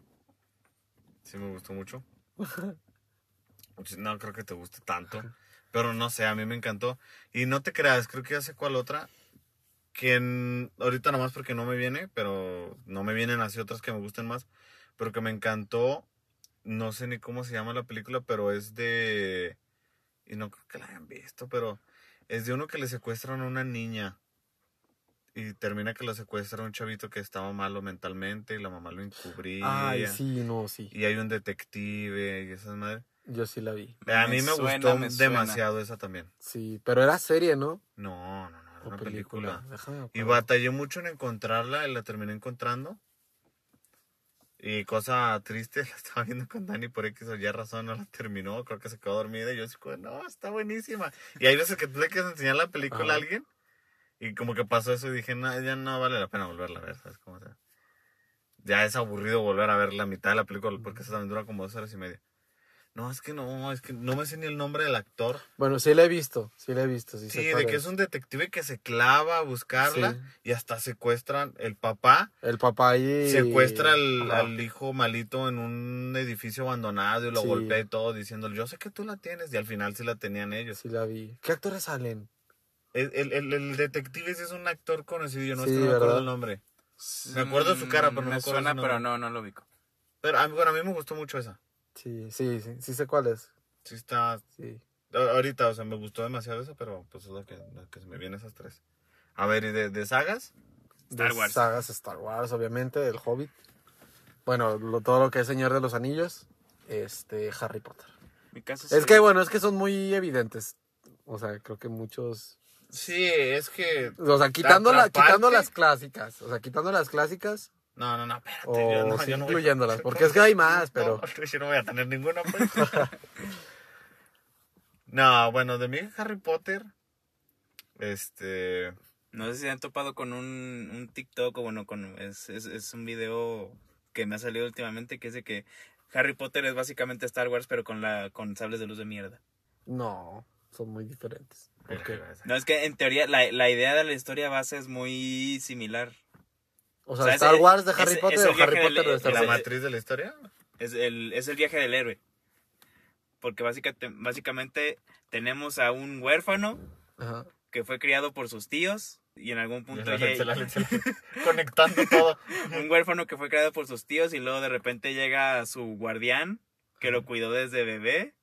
Sí me gustó mucho. No creo que te guste tanto. Pero no sé, a mí me encantó. Y no te creas, creo que ya sé cuál otra. Que ahorita nomás porque no me viene, pero no me vienen así otras que me gusten más. Pero que me encantó. No sé ni cómo se llama la película, pero es de... Y no creo que la hayan visto, pero es de uno que le secuestran a una niña. Y termina que lo secuestra un chavito que estaba malo mentalmente y la mamá lo encubría. Ay, sí, no, sí. Y hay un detective y esas madres. Yo sí la vi. A mí me suena, gustó me suena. demasiado esa también. Sí, pero era serie, ¿no? No, no, no, era O una película. Y batallé mucho en encontrarla y la terminé encontrando. Y cosa triste, la estaba viendo con Dani por X o Y razón, no la terminó, creo que se quedó dormida y yo así como, no, está buenísima. Y hay veces que tú le quieres enseñar la película a alguien y como que pasó eso y dije, no, ya no vale la pena volverla a ver, ¿sabes cómo? Sea, ya es aburrido volver a ver la mitad de la película porque esa también dura como dos horas y media. No, es que no, es que no me sé ni el nombre del actor. Bueno, sí la he visto, sí la he visto. Sí, Sí, de que es un detective que se clava a buscarla Sí. y hasta secuestran el papá. El papá ahí... Secuestra al, al hijo malito en un edificio abandonado y lo Sí. golpea y todo diciéndole, yo sé que tú la tienes. Y al final sí la tenían ellos. Sí la vi. ¿Qué actores salen? El, el, el- el detective sí es un actor conocido, yo no, Sí, es que no me acuerdo el nombre. Me acuerdo su cara, pero no Mm, me me acuerdo suena, pero no, no lo ubico. Pero a mí, bueno, a mí me gustó mucho esa. Sí, sí, sí, sí sé cuál es. Sí está... Sí. Ahorita, o sea, me gustó demasiado esa, pero pues es la que, la que se me viene esas tres. A ver, ¿y de, de sagas? Star De Wars. Sagas Star Wars, obviamente, El Hobbit. Bueno, lo- todo lo que es Señor de los Anillos. Este, Harry Potter. Mi caso Es que, bueno, es que son muy evidentes. O sea, creo que muchos... Sí, es que... O sea, quitando, la- quitando las clásicas. O sea, quitando las clásicas No, no, no, espérate. o yo no, sí yo no voy- incluyéndolas. Porque es que hay más, pero... No, yo no voy a tener ninguna. pues. no, bueno, de mí Harry Potter. Este. No sé si se han topado con un, un TikTok o bueno, con, es, es, es un video que me ha salido últimamente que es de que Harry Potter es básicamente Star Wars pero con la con sables de luz de mierda. No, son muy diferentes. No, es que en teoría la, la idea de la historia base es muy similar. O sea, O sea, Star Wars de Harry ese- Potter o Harry del- Potter de Star ¿La Wars. matriz de la historia? Es el, es el viaje del héroe. Porque básicamente, básicamente tenemos a un huérfano Ajá. que fue criado por sus tíos y en algún punto La lle- leche, la leche, la leche. Conectando todo. un huérfano que fue creado por sus tíos y luego de repente llega su guardián que lo cuidó desde bebé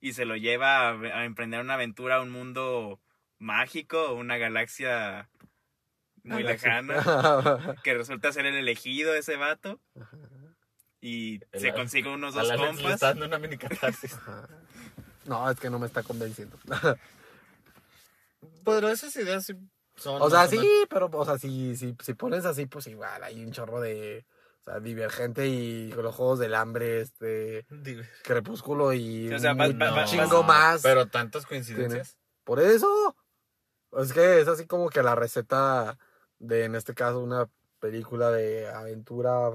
y se lo lleva a, a emprender una aventura a un mundo mágico, una galaxia muy lejana, que resulta ser el elegido ese vato y se consigue unos dos compas. está dando una mini catarsis. No, es que no me está convenciendo. Pero esas ideas sí son. O sea, más sí, menos- pero, o sea, si, si, si pones así, pues igual hay un chorro de. O sea, Divergente y los Juegos del Hambre, este. Crepúsculo y. Sí, o sea, vas- chingo más. Pero tantas coincidencias. Por eso. Es que es así como que la receta de, en este caso, una película de aventura.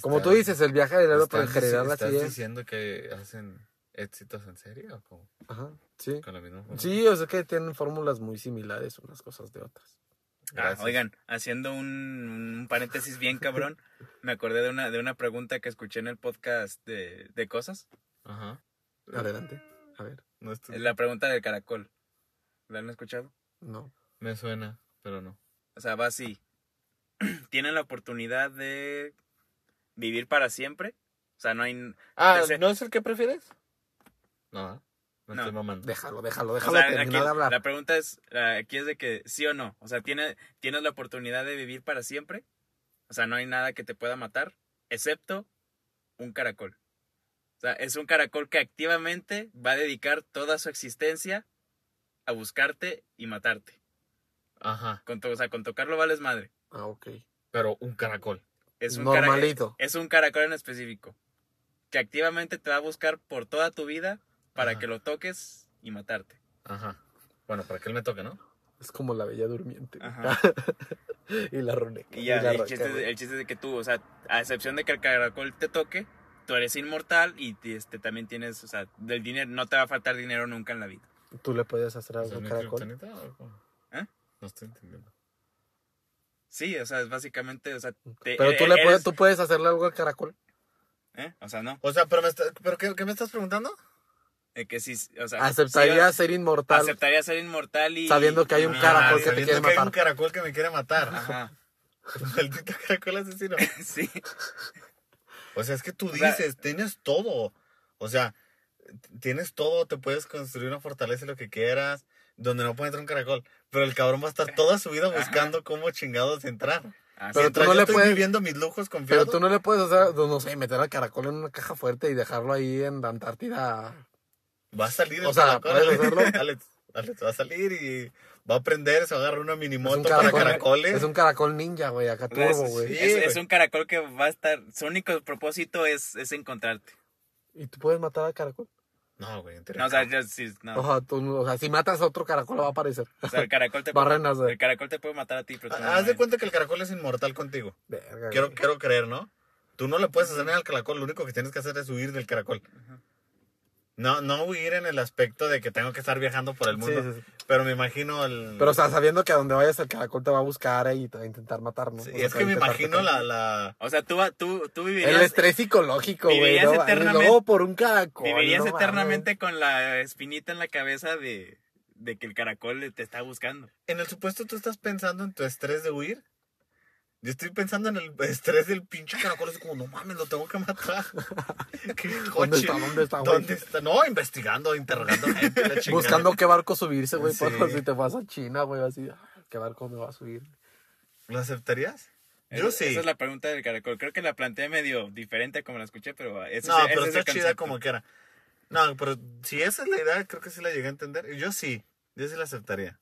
Como tú dices, el viaje del héroe, pero en ¿Estás general así ¿Estás es. diciendo que hacen éxitos en serie o cómo? Ajá, sí. Con la misma fórmula? Sí, o sea que tienen fórmulas muy similares unas cosas de otras. Ah, oigan, haciendo un, un paréntesis bien cabrón, me acordé de una, de una pregunta que escuché en el podcast de, de cosas. Ajá. Adelante. A ver. No estoy- Es la pregunta del caracol. ¿La han escuchado? No. Me suena, pero no. O sea, va así. Tienen la oportunidad de vivir para siempre. O sea, no hay... Ah, Ese- ¿no es el que prefieres? No, ¿eh? no, No. estoy mamando. Déjalo, déjalo, O déjalo sea, aquí, de hablar. la pregunta es, aquí es de que sí o no. O sea, ¿tiene, ¿tienes la oportunidad de vivir para siempre? O sea, no hay nada que te pueda matar, excepto un caracol. O sea, es un caracol que activamente va a dedicar toda su existencia a buscarte y matarte. Ajá, Con to- o sea, con tocarlo vales madre. Ah, ok. pero un caracol. Es un cara- Normalito. es un caracol en específico. Que activamente te va a buscar por toda tu vida para Ajá. que lo toques y matarte. Ajá. Bueno, para que él me toque, ¿no? Es como la bella durmiente. Ajá. y la runeca. Y ya, la el chiste, es de- el chiste es de que tú, o sea, a excepción de que el caracol te toque, tú eres inmortal y este, también tienes, o sea, del dinero, no te va a faltar dinero nunca en la vida. ¿Tú le puedes hacer ¿Es algo al caracol? kriptonita o cómo? ¿Eh? No estoy entendiendo. Sí, o sea, es básicamente, o sea, te- Pero tú, e- le puedes, tú puedes hacerle algo al caracol. ¿eh? O sea, no. O sea, pero, me está- ¿pero qué, qué me estás preguntando? Eh, que sí, o sea, Aceptaría sí, ser inmortal. aceptaría ser inmortal y... Sabiendo que hay un y- caracol Ah, que te quiere que hay un caracol que me quiere matar. Ajá, Maldito caracol asesino. sí. O sea, es que tú sea- dices, tienes todo. O sea, tienes todo, te puedes construir una fortaleza lo que quieras, donde no puede entrar un caracol. Pero el cabrón va a estar toda su vida buscando cómo chingados entrar. Así Pero es. tú no le estoy puedes- viviendo mis lujos confiados. Pero tú no le puedes hacer, no sé, meter al caracol en una caja fuerte y dejarlo ahí en la Antártida. Va a salir el O sea, caracol. ¿puedes Alex. hacerlo? Alex, Alex, va a salir y va a aprender, se va a agarrar una mini Es moto un para caracol, caracoles. es un caracol ninja, güey, acá sea, turbo, es, güey. Sí, es- es güey. un caracol que va a estar, su único propósito es, es encontrarte. ¿Y tú puedes matar al caracol? No, güey, en teoría No, o sea, yo sí, no. O, sea, tú- o sea, si matas a otro caracol va a aparecer. O sea, el caracol te puede, renacer. el caracol te puede matar a ti, pero tú no, Haz de cuenta que el caracol es inmortal contigo. Verga, Quiero, quiero creer, ¿no? Tú no le puedes hacer nada al caracol, lo único que tienes que hacer es huir del caracol. No, no huir en el aspecto de que tengo que estar viajando por el mundo. sí, sí. Pero me imagino el. Pero, o sea, sabiendo que a donde vayas el caracol te va a buscar y te va a intentar matar, ¿no? Sí, O sea, es que me imagino la, la. O sea, tú, tú, tú El vivirías, estrés psicológico, güey. vivirías ¿no? Y eternamente- luego por un caracol. vivirías no eternamente con la espinita en la cabeza de, de que el caracol te está buscando. En el supuesto, tú estás pensando en tu estrés de huir. Yo estoy pensando en el estrés del pinche caracol. Es como, no mames, lo tengo que matar. ¿Qué ¿Dónde coche? está? ¿Dónde está, güey? ¿Dónde está? No, investigando, interrogando gente. la. Buscando qué barco subirse, güey. Sí. si te vas a China, güey, así. ah, ¿Qué barco me va a subir? ¿Lo aceptarías? Yo sí. Esa es la pregunta del caracol. Creo que la planteé medio diferente como la escuché, pero ese, No, es- pero ese está chida como quiera. No, pero si esa es la idea, creo que sí la llegué a entender. Yo sí, yo sí la aceptaría.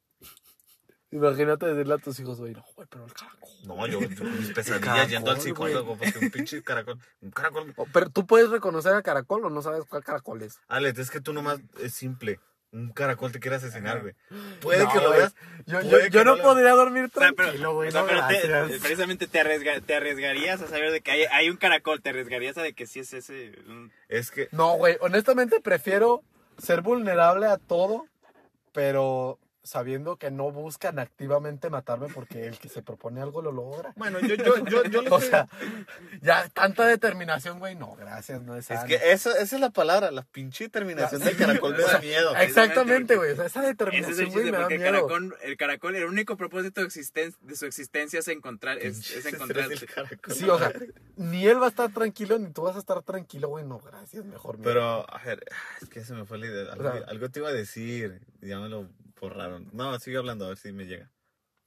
Imagínate decirle a tus hijos, güey, no, güey, pero el caracol. No, yo, yo con mis pesadillas caracol, yendo al güey. psicólogo porque un pinche caracol. Un caracol. O- Pero tú puedes reconocer al caracol o no sabes cuál caracol es. Alex, es que tú nomás es simple. Un caracol te quiere asesinar, güey. Puede No, que lo veas. Yo, yo, no lo- podría dormir tranquilo, güey. o sea, no, pero te- precisamente te, arriesga- te arriesgarías a saber de que hay, hay un caracol, te arriesgarías a de que sí es ese. Es que. No, güey, honestamente prefiero ser vulnerable a todo, pero sabiendo que no buscan activamente matarme porque el que se propone algo lo logra. Bueno, yo, yo, yo, yo lo O sea, ya tanta determinación, güey, no, gracias, no es Es sano. que eso, esa es la palabra, la pinche terminación del caracol me da miedo. Exactamente, güey, o sea, esa es el determinación, güey, chiste, me da el miedo. caracol, el caracol, el único propósito de, existen- de su existencia es encontrar, es, es estrés del caracol. Sí, o sea, ni él va a estar tranquilo, ni tú vas a estar tranquilo, güey, no, gracias, mejor. Pero, a ver, es que se me fue la idea. Algo, O sea- algo te iba a decir, ya me lo borraron. No, sigue hablando, a ver si me llega.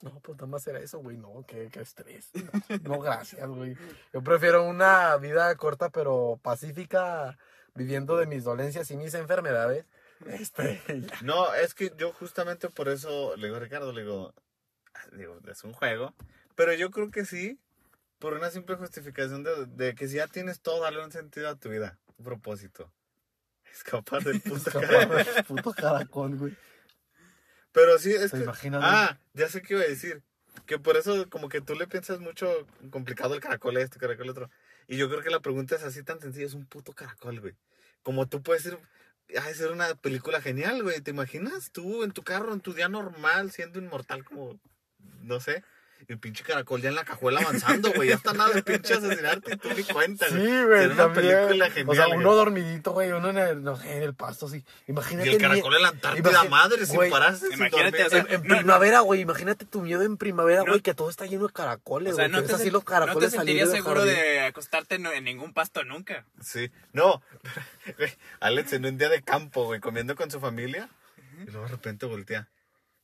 No, pues nada más era eso, güey, no, qué, qué estrés. No, no, gracias, güey. Yo prefiero una vida corta, pero pacífica, viviendo de mis dolencias y mis enfermedades. Este. No, es que yo justamente por eso le digo a Ricardo, le digo, ah, digo, es un juego, pero yo creo que sí, por una simple justificación de, de que si ya tienes todo, darle un sentido a tu vida, un propósito. Escapar del puto Escapar caracol. del puto caracol, güey. Pero sí, es ¿Te que... Ah, ya sé qué iba a decir. Que por eso como que tú le piensas mucho complicado el caracol este, el caracol otro. Y yo creo que la pregunta es así tan sencilla, es un puto caracol, güey. Como tú puedes ir... De ser una película genial, güey. ¿Te imaginas? Tú en tu carro, en tu día normal, siendo inmortal como... No sé. Y el pinche caracol ya en la cajuela avanzando, güey. Ya está nada de pinche asesinarte y tú ni cuenta, Sí, güey. güey, Sería una también. película genial, o sea, güey. uno dormidito, güey, uno en el, no sé, en el pasto, sí. Y Imagínate. el mi- caracol en la Antártida, madre, sin güey, pararse, sin imagínate, dormir. o sea, En, en No, primavera, güey, imagínate tu miedo en primavera, No. güey, que todo está lleno de caracoles, O sea, güey. no te, así los no te caracoles sentirías seguro de acostarte no- en ningún pasto nunca. Sí, no, güey, Alex en un día de campo, güey, comiendo con su familia, y luego de repente voltea.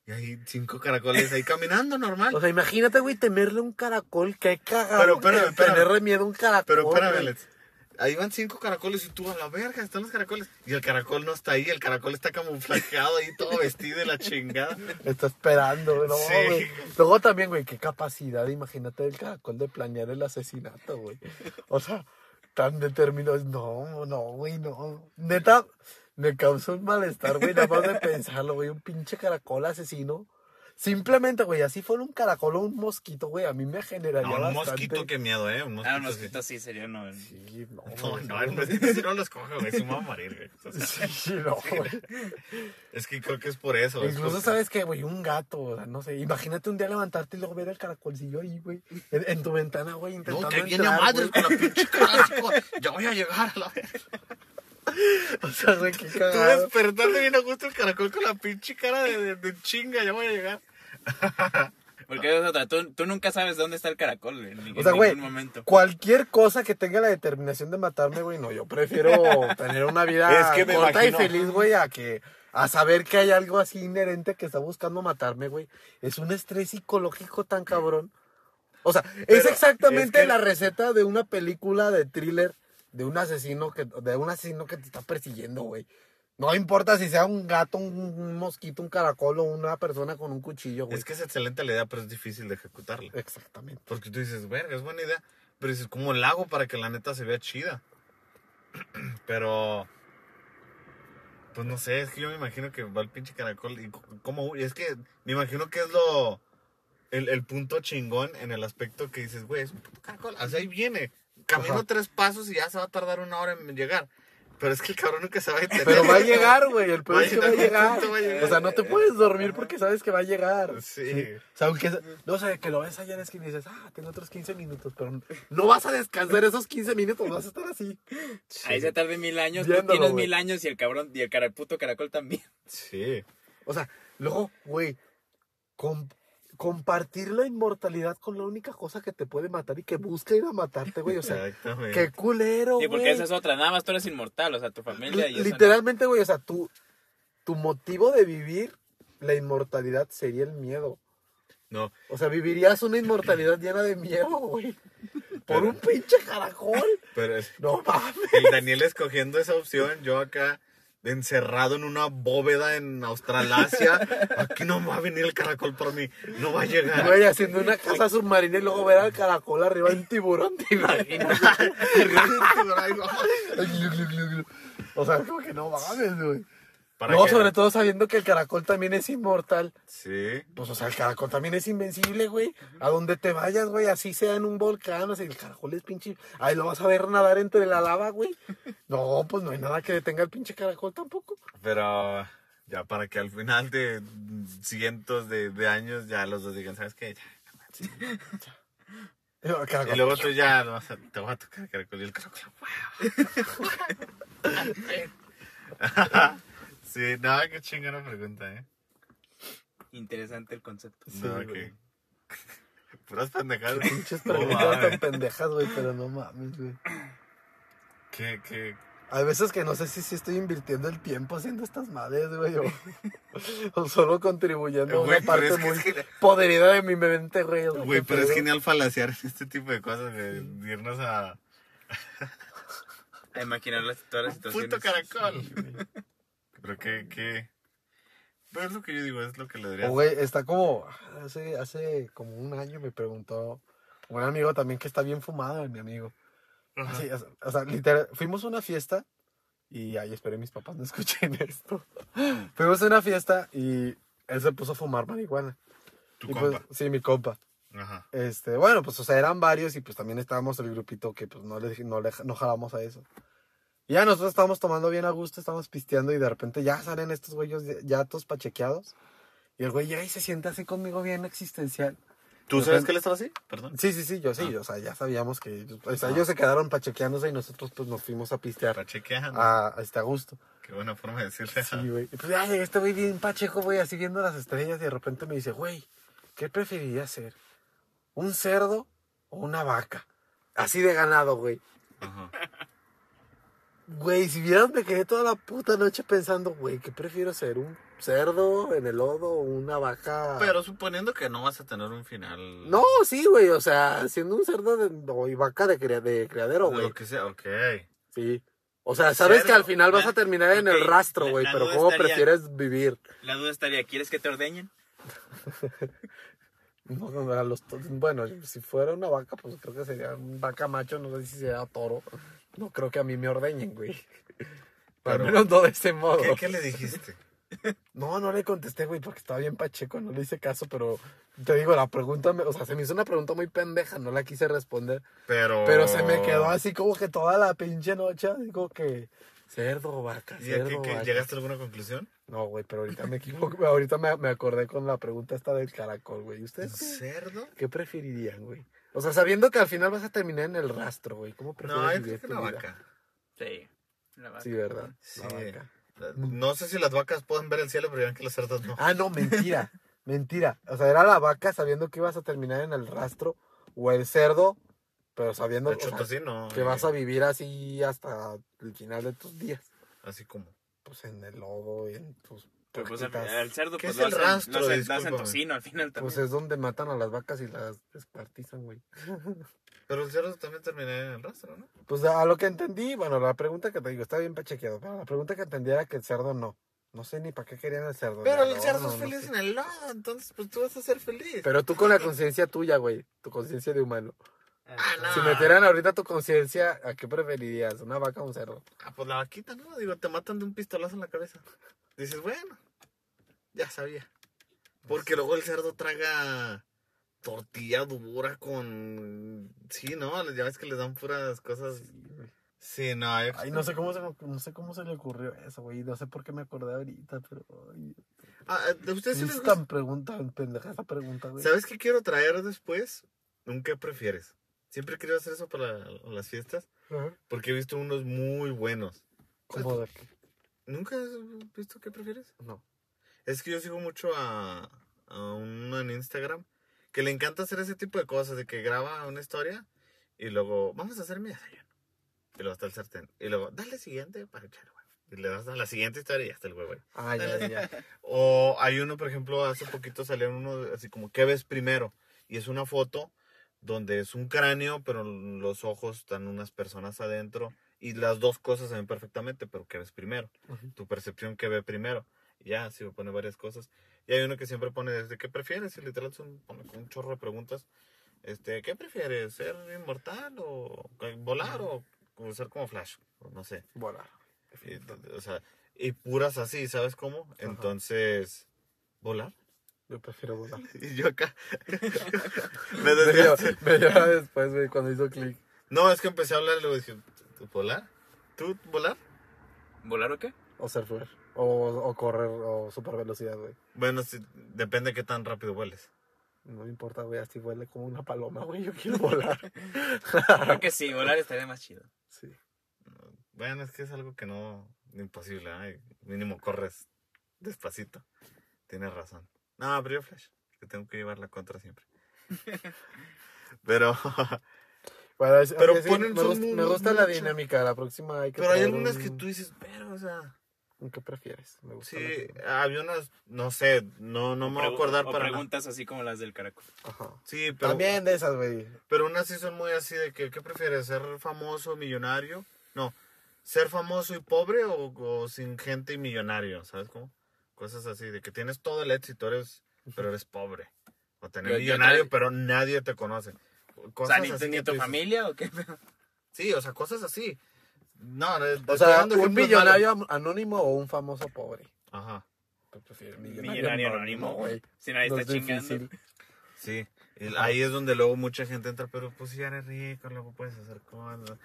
Y hay cinco caracoles ahí caminando normal. O sea, imagínate, güey, temerle un caracol, que cagado. Pero, espérame, que espérame. Tenerle miedo a un caracol. Pero espérame. Alex. Ahí van cinco caracoles y tú a la verga, están los caracoles. Y el caracol no está ahí, el caracol está camuflajeado ahí, todo vestido de la chingada. Está esperando, güey. No, Sí. güey. Luego también, güey, qué capacidad, imagínate del caracol de planear el asesinato, güey. O sea, tan determinado. No, no, güey, no. Neta, me causó un malestar, güey, nada más de pensarlo, güey. Un pinche caracol asesino. Simplemente, güey, así fuera un caracol o un mosquito, güey, a mí me generaría No, un bastante... mosquito, qué miedo, ¿eh? Un mosquito. Ah, un sí. mosquito sí sería no. Sí, no, No, güey, no, el mosquito si no los coge, güey, si me va a morir, güey. O sea, Sí, no, güey. es que creo que es por eso. es Incluso, porque- ¿sabes qué, güey? Un gato, o sea, no sé. Imagínate un día levantarte y luego ver el caracolcillo ahí, güey. En, en tu ventana, güey, intentando No, que viene a entrar, madres con la pinche caracol. Ya voy a llegar a la. O sea, güey, qué Tú despertando bien a gusto el caracol con la pinche cara de, de- de chinga, ya voy a llegar. Porque es otra, tú, tú nunca sabes dónde está el caracol güey, en, O sea, güey, ningún momento. cualquier cosa que tenga la determinación de matarme, güey, no, yo prefiero tener una vida Es que me corta imagino- y feliz, güey, a que a saber que hay algo así inherente que está buscando matarme, güey. Es un estrés psicológico tan cabrón. O sea, es exactamente es que- la receta de una película de thriller de un asesino que de un asesino que te está persiguiendo, güey. No importa si sea un gato, un, mosquito, un caracol o una persona con un cuchillo, güey. Es que es excelente la idea, pero es difícil de ejecutarla. Exactamente. Porque tú dices, verga, es buena idea. Pero dices, ¿cómo la hago para que la neta se vea chida? Pero. Pues no sé, es que yo me imagino que va el pinche caracol y cómo. Y es que me imagino que es lo. El, el punto chingón en el aspecto que dices, güey, es un puto caracol. Así ahí viene. Camino Ajá. tres pasos y ya se va a tardar una hora en llegar. Pero es que el cabrón nunca se va a detener. Pero va a llegar, güey. El peor Va a es que va a llegar, llegar. punto va a llegar. O sea, no te puedes dormir porque sabes que va a llegar. Sí. O sea, aunque no sé, que lo ves allá en la esquina y dices, ah, tengo otros 15 minutos, pero no vas a descansar esos 15 minutos, vas a estar así. Ahí se tarde mil años, tú tienes mil años y el cabrón, y el cara, puto caracol también. Sí. O sea, luego, güey, compartir la inmortalidad con la única cosa que te puede matar y que busca ir a matarte, güey. O sea, qué culero, Sí, porque güey. esa es otra, nada más tú eres inmortal, o sea, tu familia y no. Literalmente, güey, o sea, tu, tu motivo de vivir la inmortalidad sería el miedo. No, O sea, vivirías una inmortalidad llena de miedo, güey. Por un pinche caracol. pero es. No mames. El Daniel escogiendo esa opción, yo acá encerrado en una bóveda en Australasia. Aquí no va a venir el caracol por mí, no va a llegar. Güey, haciendo una casa submarina y luego ver al caracol arriba de un tiburón, te imaginas. o sea, como que no mames, güey. ¿Para No, sobre todo sabiendo que el caracol también es inmortal. Sí. Pues, o sea, el caracol también es invencible, güey. A donde te vayas, güey, así sea en un volcán, o sea, el caracol es pinche... Ahí lo vas a ver nadar entre la lava, güey. No, pues no hay nada que detenga al pinche caracol tampoco. Pero Ya para que al final de cientos de, de años ya los dos digan, ¿sabes qué? Ya. Y luego, caracol. Y luego tú ya no vas a- te vas a tocar caracol y el caracol. sí, no, qué chingona pregunta, ¿eh? Interesante el concepto. Sí, no, güey. que... Puras pendejadas. Pinches preguntas tan pendejas, güey, pero no mames, güey. ¿Qué, qué? Hay veces que no sé si, si estoy invirtiendo el tiempo haciendo estas madres, güey, o, o solo contribuyendo a Güey, una pero parte muy genial. poderida de mi mente, güey. Güey, pero es genial falaciar este tipo de cosas, de irnos a... A imaginar las, todas las Un situaciones. puto caracol. Pero que, que... Pero es lo que yo digo, es lo que le diría. güey, está como, hace, hace como un año me preguntó un amigo también que está bien fumado, mi amigo. Así, o sea, o sea, literal, fuimos a una fiesta y ay, esperé mis papás no escuchen esto. fuimos a una fiesta y él se puso a fumar marihuana. Tu Y compa. pues, sí, mi compa. Ajá. Este, bueno, pues, o sea, eran varios y pues también estábamos el grupito que pues no le, no le, no jalamos a eso. Y ya nosotros estábamos tomando bien a gusto, estábamos pisteando y de repente ya salen estos güeyes ya- todos pachequeados. Y el güey llega y se sienta así conmigo bien existencial. ¿Tú sabes que él estaba así? Perdón. Sí, sí, sí, yo sí, o sea, ya sabíamos que, o sea, ellos se quedaron pachequeándose y nosotros pues nos fuimos a pistear Para chequeando. a, a este a gusto. Qué buena forma de decirle. Sí, güey. Y pues ya llega este güey bien pacheco, güey, así viendo las estrellas y de repente me dice, güey, ¿qué preferirías ser? ¿Un cerdo o una vaca? Así de ganado, güey. Ajá. Güey, si vieras, me quedé toda la puta noche pensando, güey, ¿qué prefiero ser? ¿Un cerdo en el lodo o una vaca? Pero suponiendo que no vas a tener un final. No, sí, güey, o sea, siendo un cerdo de, o y vaca de, crea- de criadero, de güey. Lo que sea, ok. Sí. O sea, sabes Cerdo, que al final vas a terminar en el rastro, güey, pero ¿cómo estaría- prefieres vivir? La duda estaría, ¿quieres que te ordeñen? No, no, a los bueno, si fuera una vaca, pues creo que sería un vaca macho, no sé si sea toro. No creo que a mí me ordeñen, güey. Al Pero- menos no de ese modo. ¿Qué, qué le dijiste? No, no le contesté, güey, porque estaba bien pacheco, no le hice caso, pero te digo, la pregunta, me- o sea, se me hizo una pregunta muy pendeja, no la quise responder, Pero. pero se me quedó así como que toda la pinche noche, digo que cerdo, vaca, ¿Y a cerdo, qué- qué- vaca. ¿Llegaste a alguna conclusión? No, güey, pero ahorita me equivoco, ahorita me, me acordé con la pregunta esta del caracol, güey. ¿Ustedes qué, ¿Cerdo? qué preferirían, güey? O sea, sabiendo que al final vas a terminar en el rastro, güey, ¿cómo prefieres No, vivir creo que tu vida? vaca. Sí. La vaca. Sí, ¿verdad? Sí. La vaca. No sé si las vacas pueden ver el cielo, pero ya ven que los cerdos no. Ah, no, mentira. mentira. O sea, era la vaca sabiendo que ibas a terminar en el rastro o el cerdo, pero sabiendo De o sea, hecho, no. que vas a vivir así hasta el final de tus días. Así como. Pues en el lodo y en tus Pero pues puerquitas. el cerdo ¿Qué pues es lo el hacen, rastro? lo hacen, tocino al final también. Pues es donde matan a las vacas y las descuartizan, güey. Pero el cerdo también termina en el rastro, ¿no? Pues a lo que entendí, bueno, la pregunta que te digo, está bien pachequeado, pero la pregunta que entendí era que el cerdo no. No sé ni para qué querían el cerdo. Pero el al cerdo es no feliz sé. en el lodo, entonces pues tú vas a ser feliz. Pero tú con la conciencia tuya, güey, tu conciencia de humano. Ah, no. Si metieran ahorita tu conciencia, ¿a qué preferirías? ¿Una vaca o un cerdo? Ah, pues la vaquita, ¿no? Digo, te matan de un pistolazo en la cabeza. Dices, bueno, ya sabía. Porque luego el cerdo traga tortilla dura con... Sí, ¿no? Ya ves que les dan puras cosas... Sí, no, yo- Ay, no sé cómo se, no sé cómo se le ocurrió eso, güey. No sé por qué me acordé ahorita, pero... Ay, Ah, ¿De ustedes sí es les gusta? tan pregunta, pendeja esa pregunta, güey. ¿Sabes qué quiero traer después? Un qué prefieres. Siempre he querido hacer eso para las fiestas. Ajá. Porque he visto unos muy buenos. ¿Cómo de qué? ¿Nunca has visto qué prefieres? No. Es que yo sigo mucho a, a uno en Instagram que le encanta hacer ese tipo de cosas, de que graba una historia y luego, vamos a hacer mi desayuno. Y luego está el sartén. Y luego, dale siguiente para echar huevo. Y le das a la siguiente historia y ya está el huevo ahí. Ah, ya, ya. O hay uno, por ejemplo, hace poquito salió uno así como, ¿qué ves primero? Y es una foto donde es un cráneo, pero los ojos están unas personas adentro. Y las dos cosas se ven perfectamente, pero ¿qué ves primero? Tu percepción, ¿qué ve primero? Ya, sí, pone varias cosas. Y hay uno que siempre pone desde ¿qué prefieres? Y literal son, pone un chorro de preguntas. Este, ¿qué prefieres? ¿Ser inmortal o eh, volar o, o ser como Flash? No sé. Volar. Y, o sea, y puras así, ¿sabes cómo? Entonces, ¿volar? Yo prefiero volar. Y yo acá. me decía, media hora después, güey, cuando hizo clic. no, es que empecé a hablar y luego dije, ¿tú volar? ¿Tú volar? ¿Volar o qué? O surfer. O, o correr o super velocidad, güey. Bueno, sí, depende de qué tan rápido vueles. No me importa, güey, así huele como una paloma, güey. Yo quiero volar. Creo que sí, volar estaría más chido. sí. Bueno, es que es algo que no. Imposible, ¿eh? Mínimo corres despacito. Tienes razón. No, pero yo Flash. Que tengo que llevar la contra siempre. pero. Bueno, es- Pero ponen me, gusta, me muy- gusta la mucho. dinámica. La próxima hay que. pero hay algunas un- que tú dices, pero, o sea. ¿Qué prefieres? Me gusta. Sí, había unas. No sé, no, no me voy a acordar o para. nada. preguntas así como las del caracol. Ajá. Sí, pero. También de esas, güey. Pero unas sí son muy así de que, ¿qué prefieres? ¿Ser famoso, millonario? No, ¿ser famoso y pobre o, o sin gente y millonario? ¿Sabes cómo? Cosas así, de que tienes todo el éxito, eres, pero eres pobre. O tener Yo- yo millonario, pero nadie te conoce. O Cosas sea, ni, así ni que tu familia o qué? Sí, o sea, cosas así. No, no, O estoy sea, un millonario anónimo o un famoso pobre. Ajá, Tú prefieres Millonario anónimo. güey. Si nadie No está es chingando. difícil. sí. Ahí es donde luego mucha gente entra, pero pues si ya eres rico, luego puedes hacer cosas.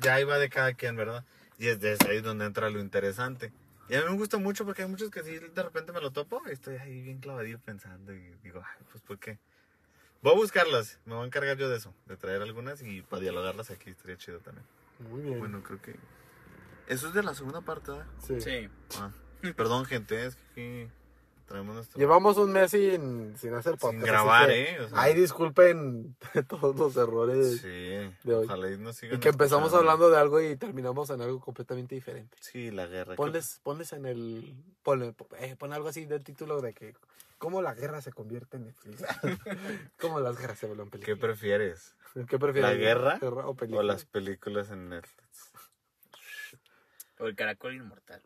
Ya ahí va de cada quien, ¿verdad? Y es de ahí donde entra lo interesante. Y a mí me gusta mucho porque hay muchos que sí de repente me lo topo y estoy ahí bien clavadillo pensando y digo, ay, pues ¿por qué? Voy a buscarlas, me voy a encargar yo de eso, de traer algunas y para dialogarlas aquí estaría chido también. Muy bien. Bueno, creo que... Eso es de la segunda parte, ¿verdad? sí. Sí. Ah, perdón, gente, es que traemos nuestro... Llevamos un mes sin, sin hacer podcast. Sin grabar, que ¿eh? O sea, Ahí disculpen todos los errores. Sí, de hoy. ojalá y nos sigan Y que empezamos escuchando. hablando de algo y terminamos en algo completamente diferente. Sí, la guerra. ¿qué- Ponles, ponles en el. Ponle, eh, pon algo así del título de que. ¿Cómo la guerra se convierte en Netflix? ¿Cómo las guerras se vuelven ¿Qué películas? prefieres? ¿Qué prefieres? ¿La guerra o ¿O películas? las películas en Netflix? O el caracol inmortal.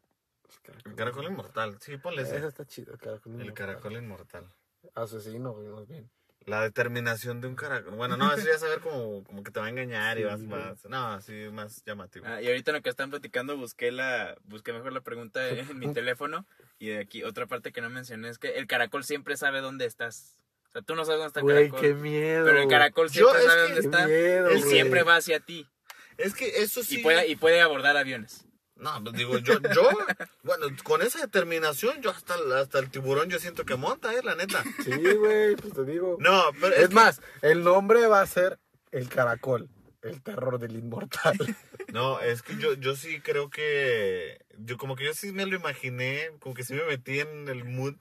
El caracol inmortal. Sí, ponle Ese ese. está chido, el caracol. El inmortal. caracol inmortal. Asesino, güey, más bien. La determinación de un caracol. Bueno, no, eso ya saber como, como que te va a engañar y Sí, vas más. No, así más llamativo. Ah, y ahorita en lo que están platicando busqué la busqué mejor la pregunta en mi teléfono y de aquí otra parte que no mencioné es que el caracol siempre sabe dónde estás. O sea, tú no sabes dónde está el Güey, caracol. qué miedo. pero el caracol siempre sabe dónde Qué está miedo, y güey. siempre va hacia ti Es que eso sí. y puede y puede abordar aviones. No, pues digo, yo, yo, bueno, con esa determinación, yo hasta, el- hasta el tiburón yo siento que monta, eh, la neta. Sí, güey, pues te digo. No, pero es que- más, el nombre va a ser El Caracol. El terror del inmortal. No, es que yo, yo sí creo que. Yo como que yo sí me lo imaginé, como que sí me metí en el mood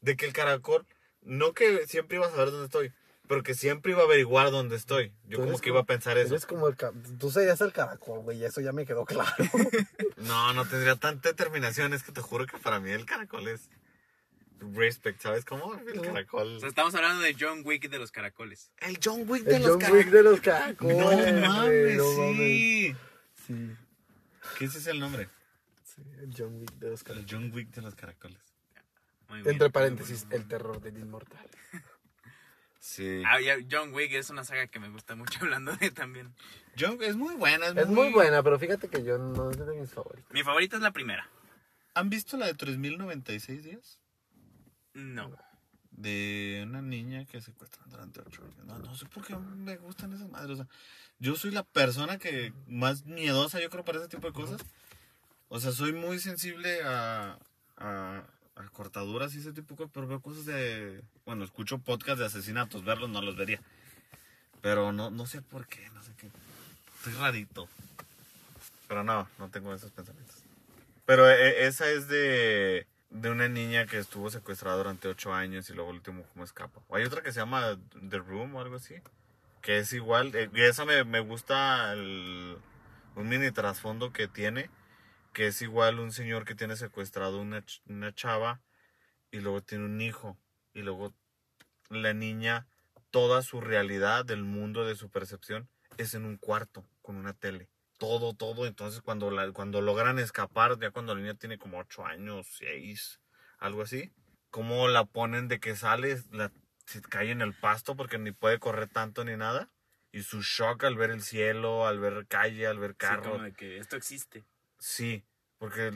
de que el caracol, no que siempre iba a saber dónde estoy, pero que siempre iba a averiguar dónde estoy. Yo como que iba a pensar eso. Eres como el Tú serías el caracol, güey, y eso ya me quedó claro. No, no tendría tanta determinación, es que te juro que para mí el caracol es respect, ¿sabes cómo? El caracol. O sea, estamos hablando de John Wick de los caracoles. El John Wick de el los John Wick caracoles. de los caracoles. No mames, no mames. sí. Sí, ¿Qué ese es el nombre? sí, el John Wick de los El caracoles. John Wick de los caracoles. Muy bien. Entre paréntesis, el terror del inmortal. Sí. Ah, ya, John Wick es una saga que me gusta mucho hablando de también. John es muy buena, es, Es muy buena, pero fíjate que yo no es de mis favoritos. Mi favorita es la primera. ¿Han visto la de 3096 días? No. De una niña que secuestran durante ocho horas. No, no sé por qué me gustan esas madres. O sea, yo soy la persona que más miedosa, yo creo, para ese tipo de cosas. O sea, soy muy sensible a, a, a cortaduras y ese tipo de cosas, pero veo cosas de... Bueno, escucho podcasts de asesinatos, verlos no los vería. Pero no, no sé por qué, no sé qué. Estoy rarito. Pero no, no tengo esos pensamientos. Pero eh, esa es de, de una niña que estuvo secuestrada durante ocho años y luego el último cómo escapa. O hay otra que se llama The Room o algo así. Que es igual. eh, y esa me, me gusta el, un mini trasfondo que tiene. Que es igual un señor que tiene secuestrado una, una chava y luego tiene un hijo. Y luego la niña, toda su realidad del mundo de su percepción es en un cuarto con una tele. Todo, todo. Entonces cuando, la, cuando logran escapar, ya cuando la niña tiene como ocho años, seis, algo así, cómo la ponen de que sale, la, se cae en el pasto porque ni puede correr tanto ni nada. Y su shock al ver el cielo, al ver calle, al ver Sí, carro. como de que esto existe. Sí, porque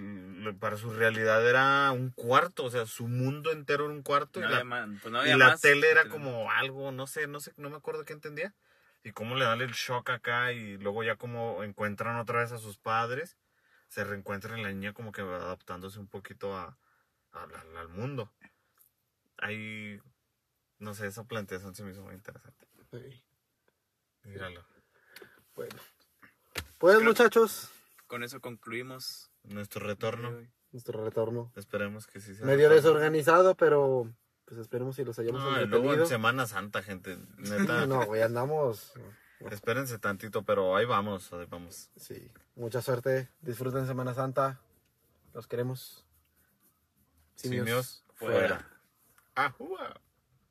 para su realidad era un cuarto, o sea, su mundo entero era un cuarto. No y la, pues no y había la más. tele era como algo, no sé, no sé, no me acuerdo qué entendía. Y cómo le dan el shock acá y luego ya como encuentran otra vez a sus padres. se reencuentra en la niña como que adaptándose un poquito a, al mundo. Ahí, no sé, esa planteación se me hizo muy interesante. Sí. Míralo. Bueno. Pues muchachos, Con eso concluimos. Nuestro retorno, nuestro retorno. esperemos que sí sea. Medio desorganizado, pero pues esperemos si los hayamos No, luego en Semana Santa, gente. Neta, No, güey, andamos. espérense tantito, pero ahí vamos, ahí vamos. Sí, mucha suerte. Disfruten Semana Santa. Los queremos. Simios, fuera. fuera. Ajúa.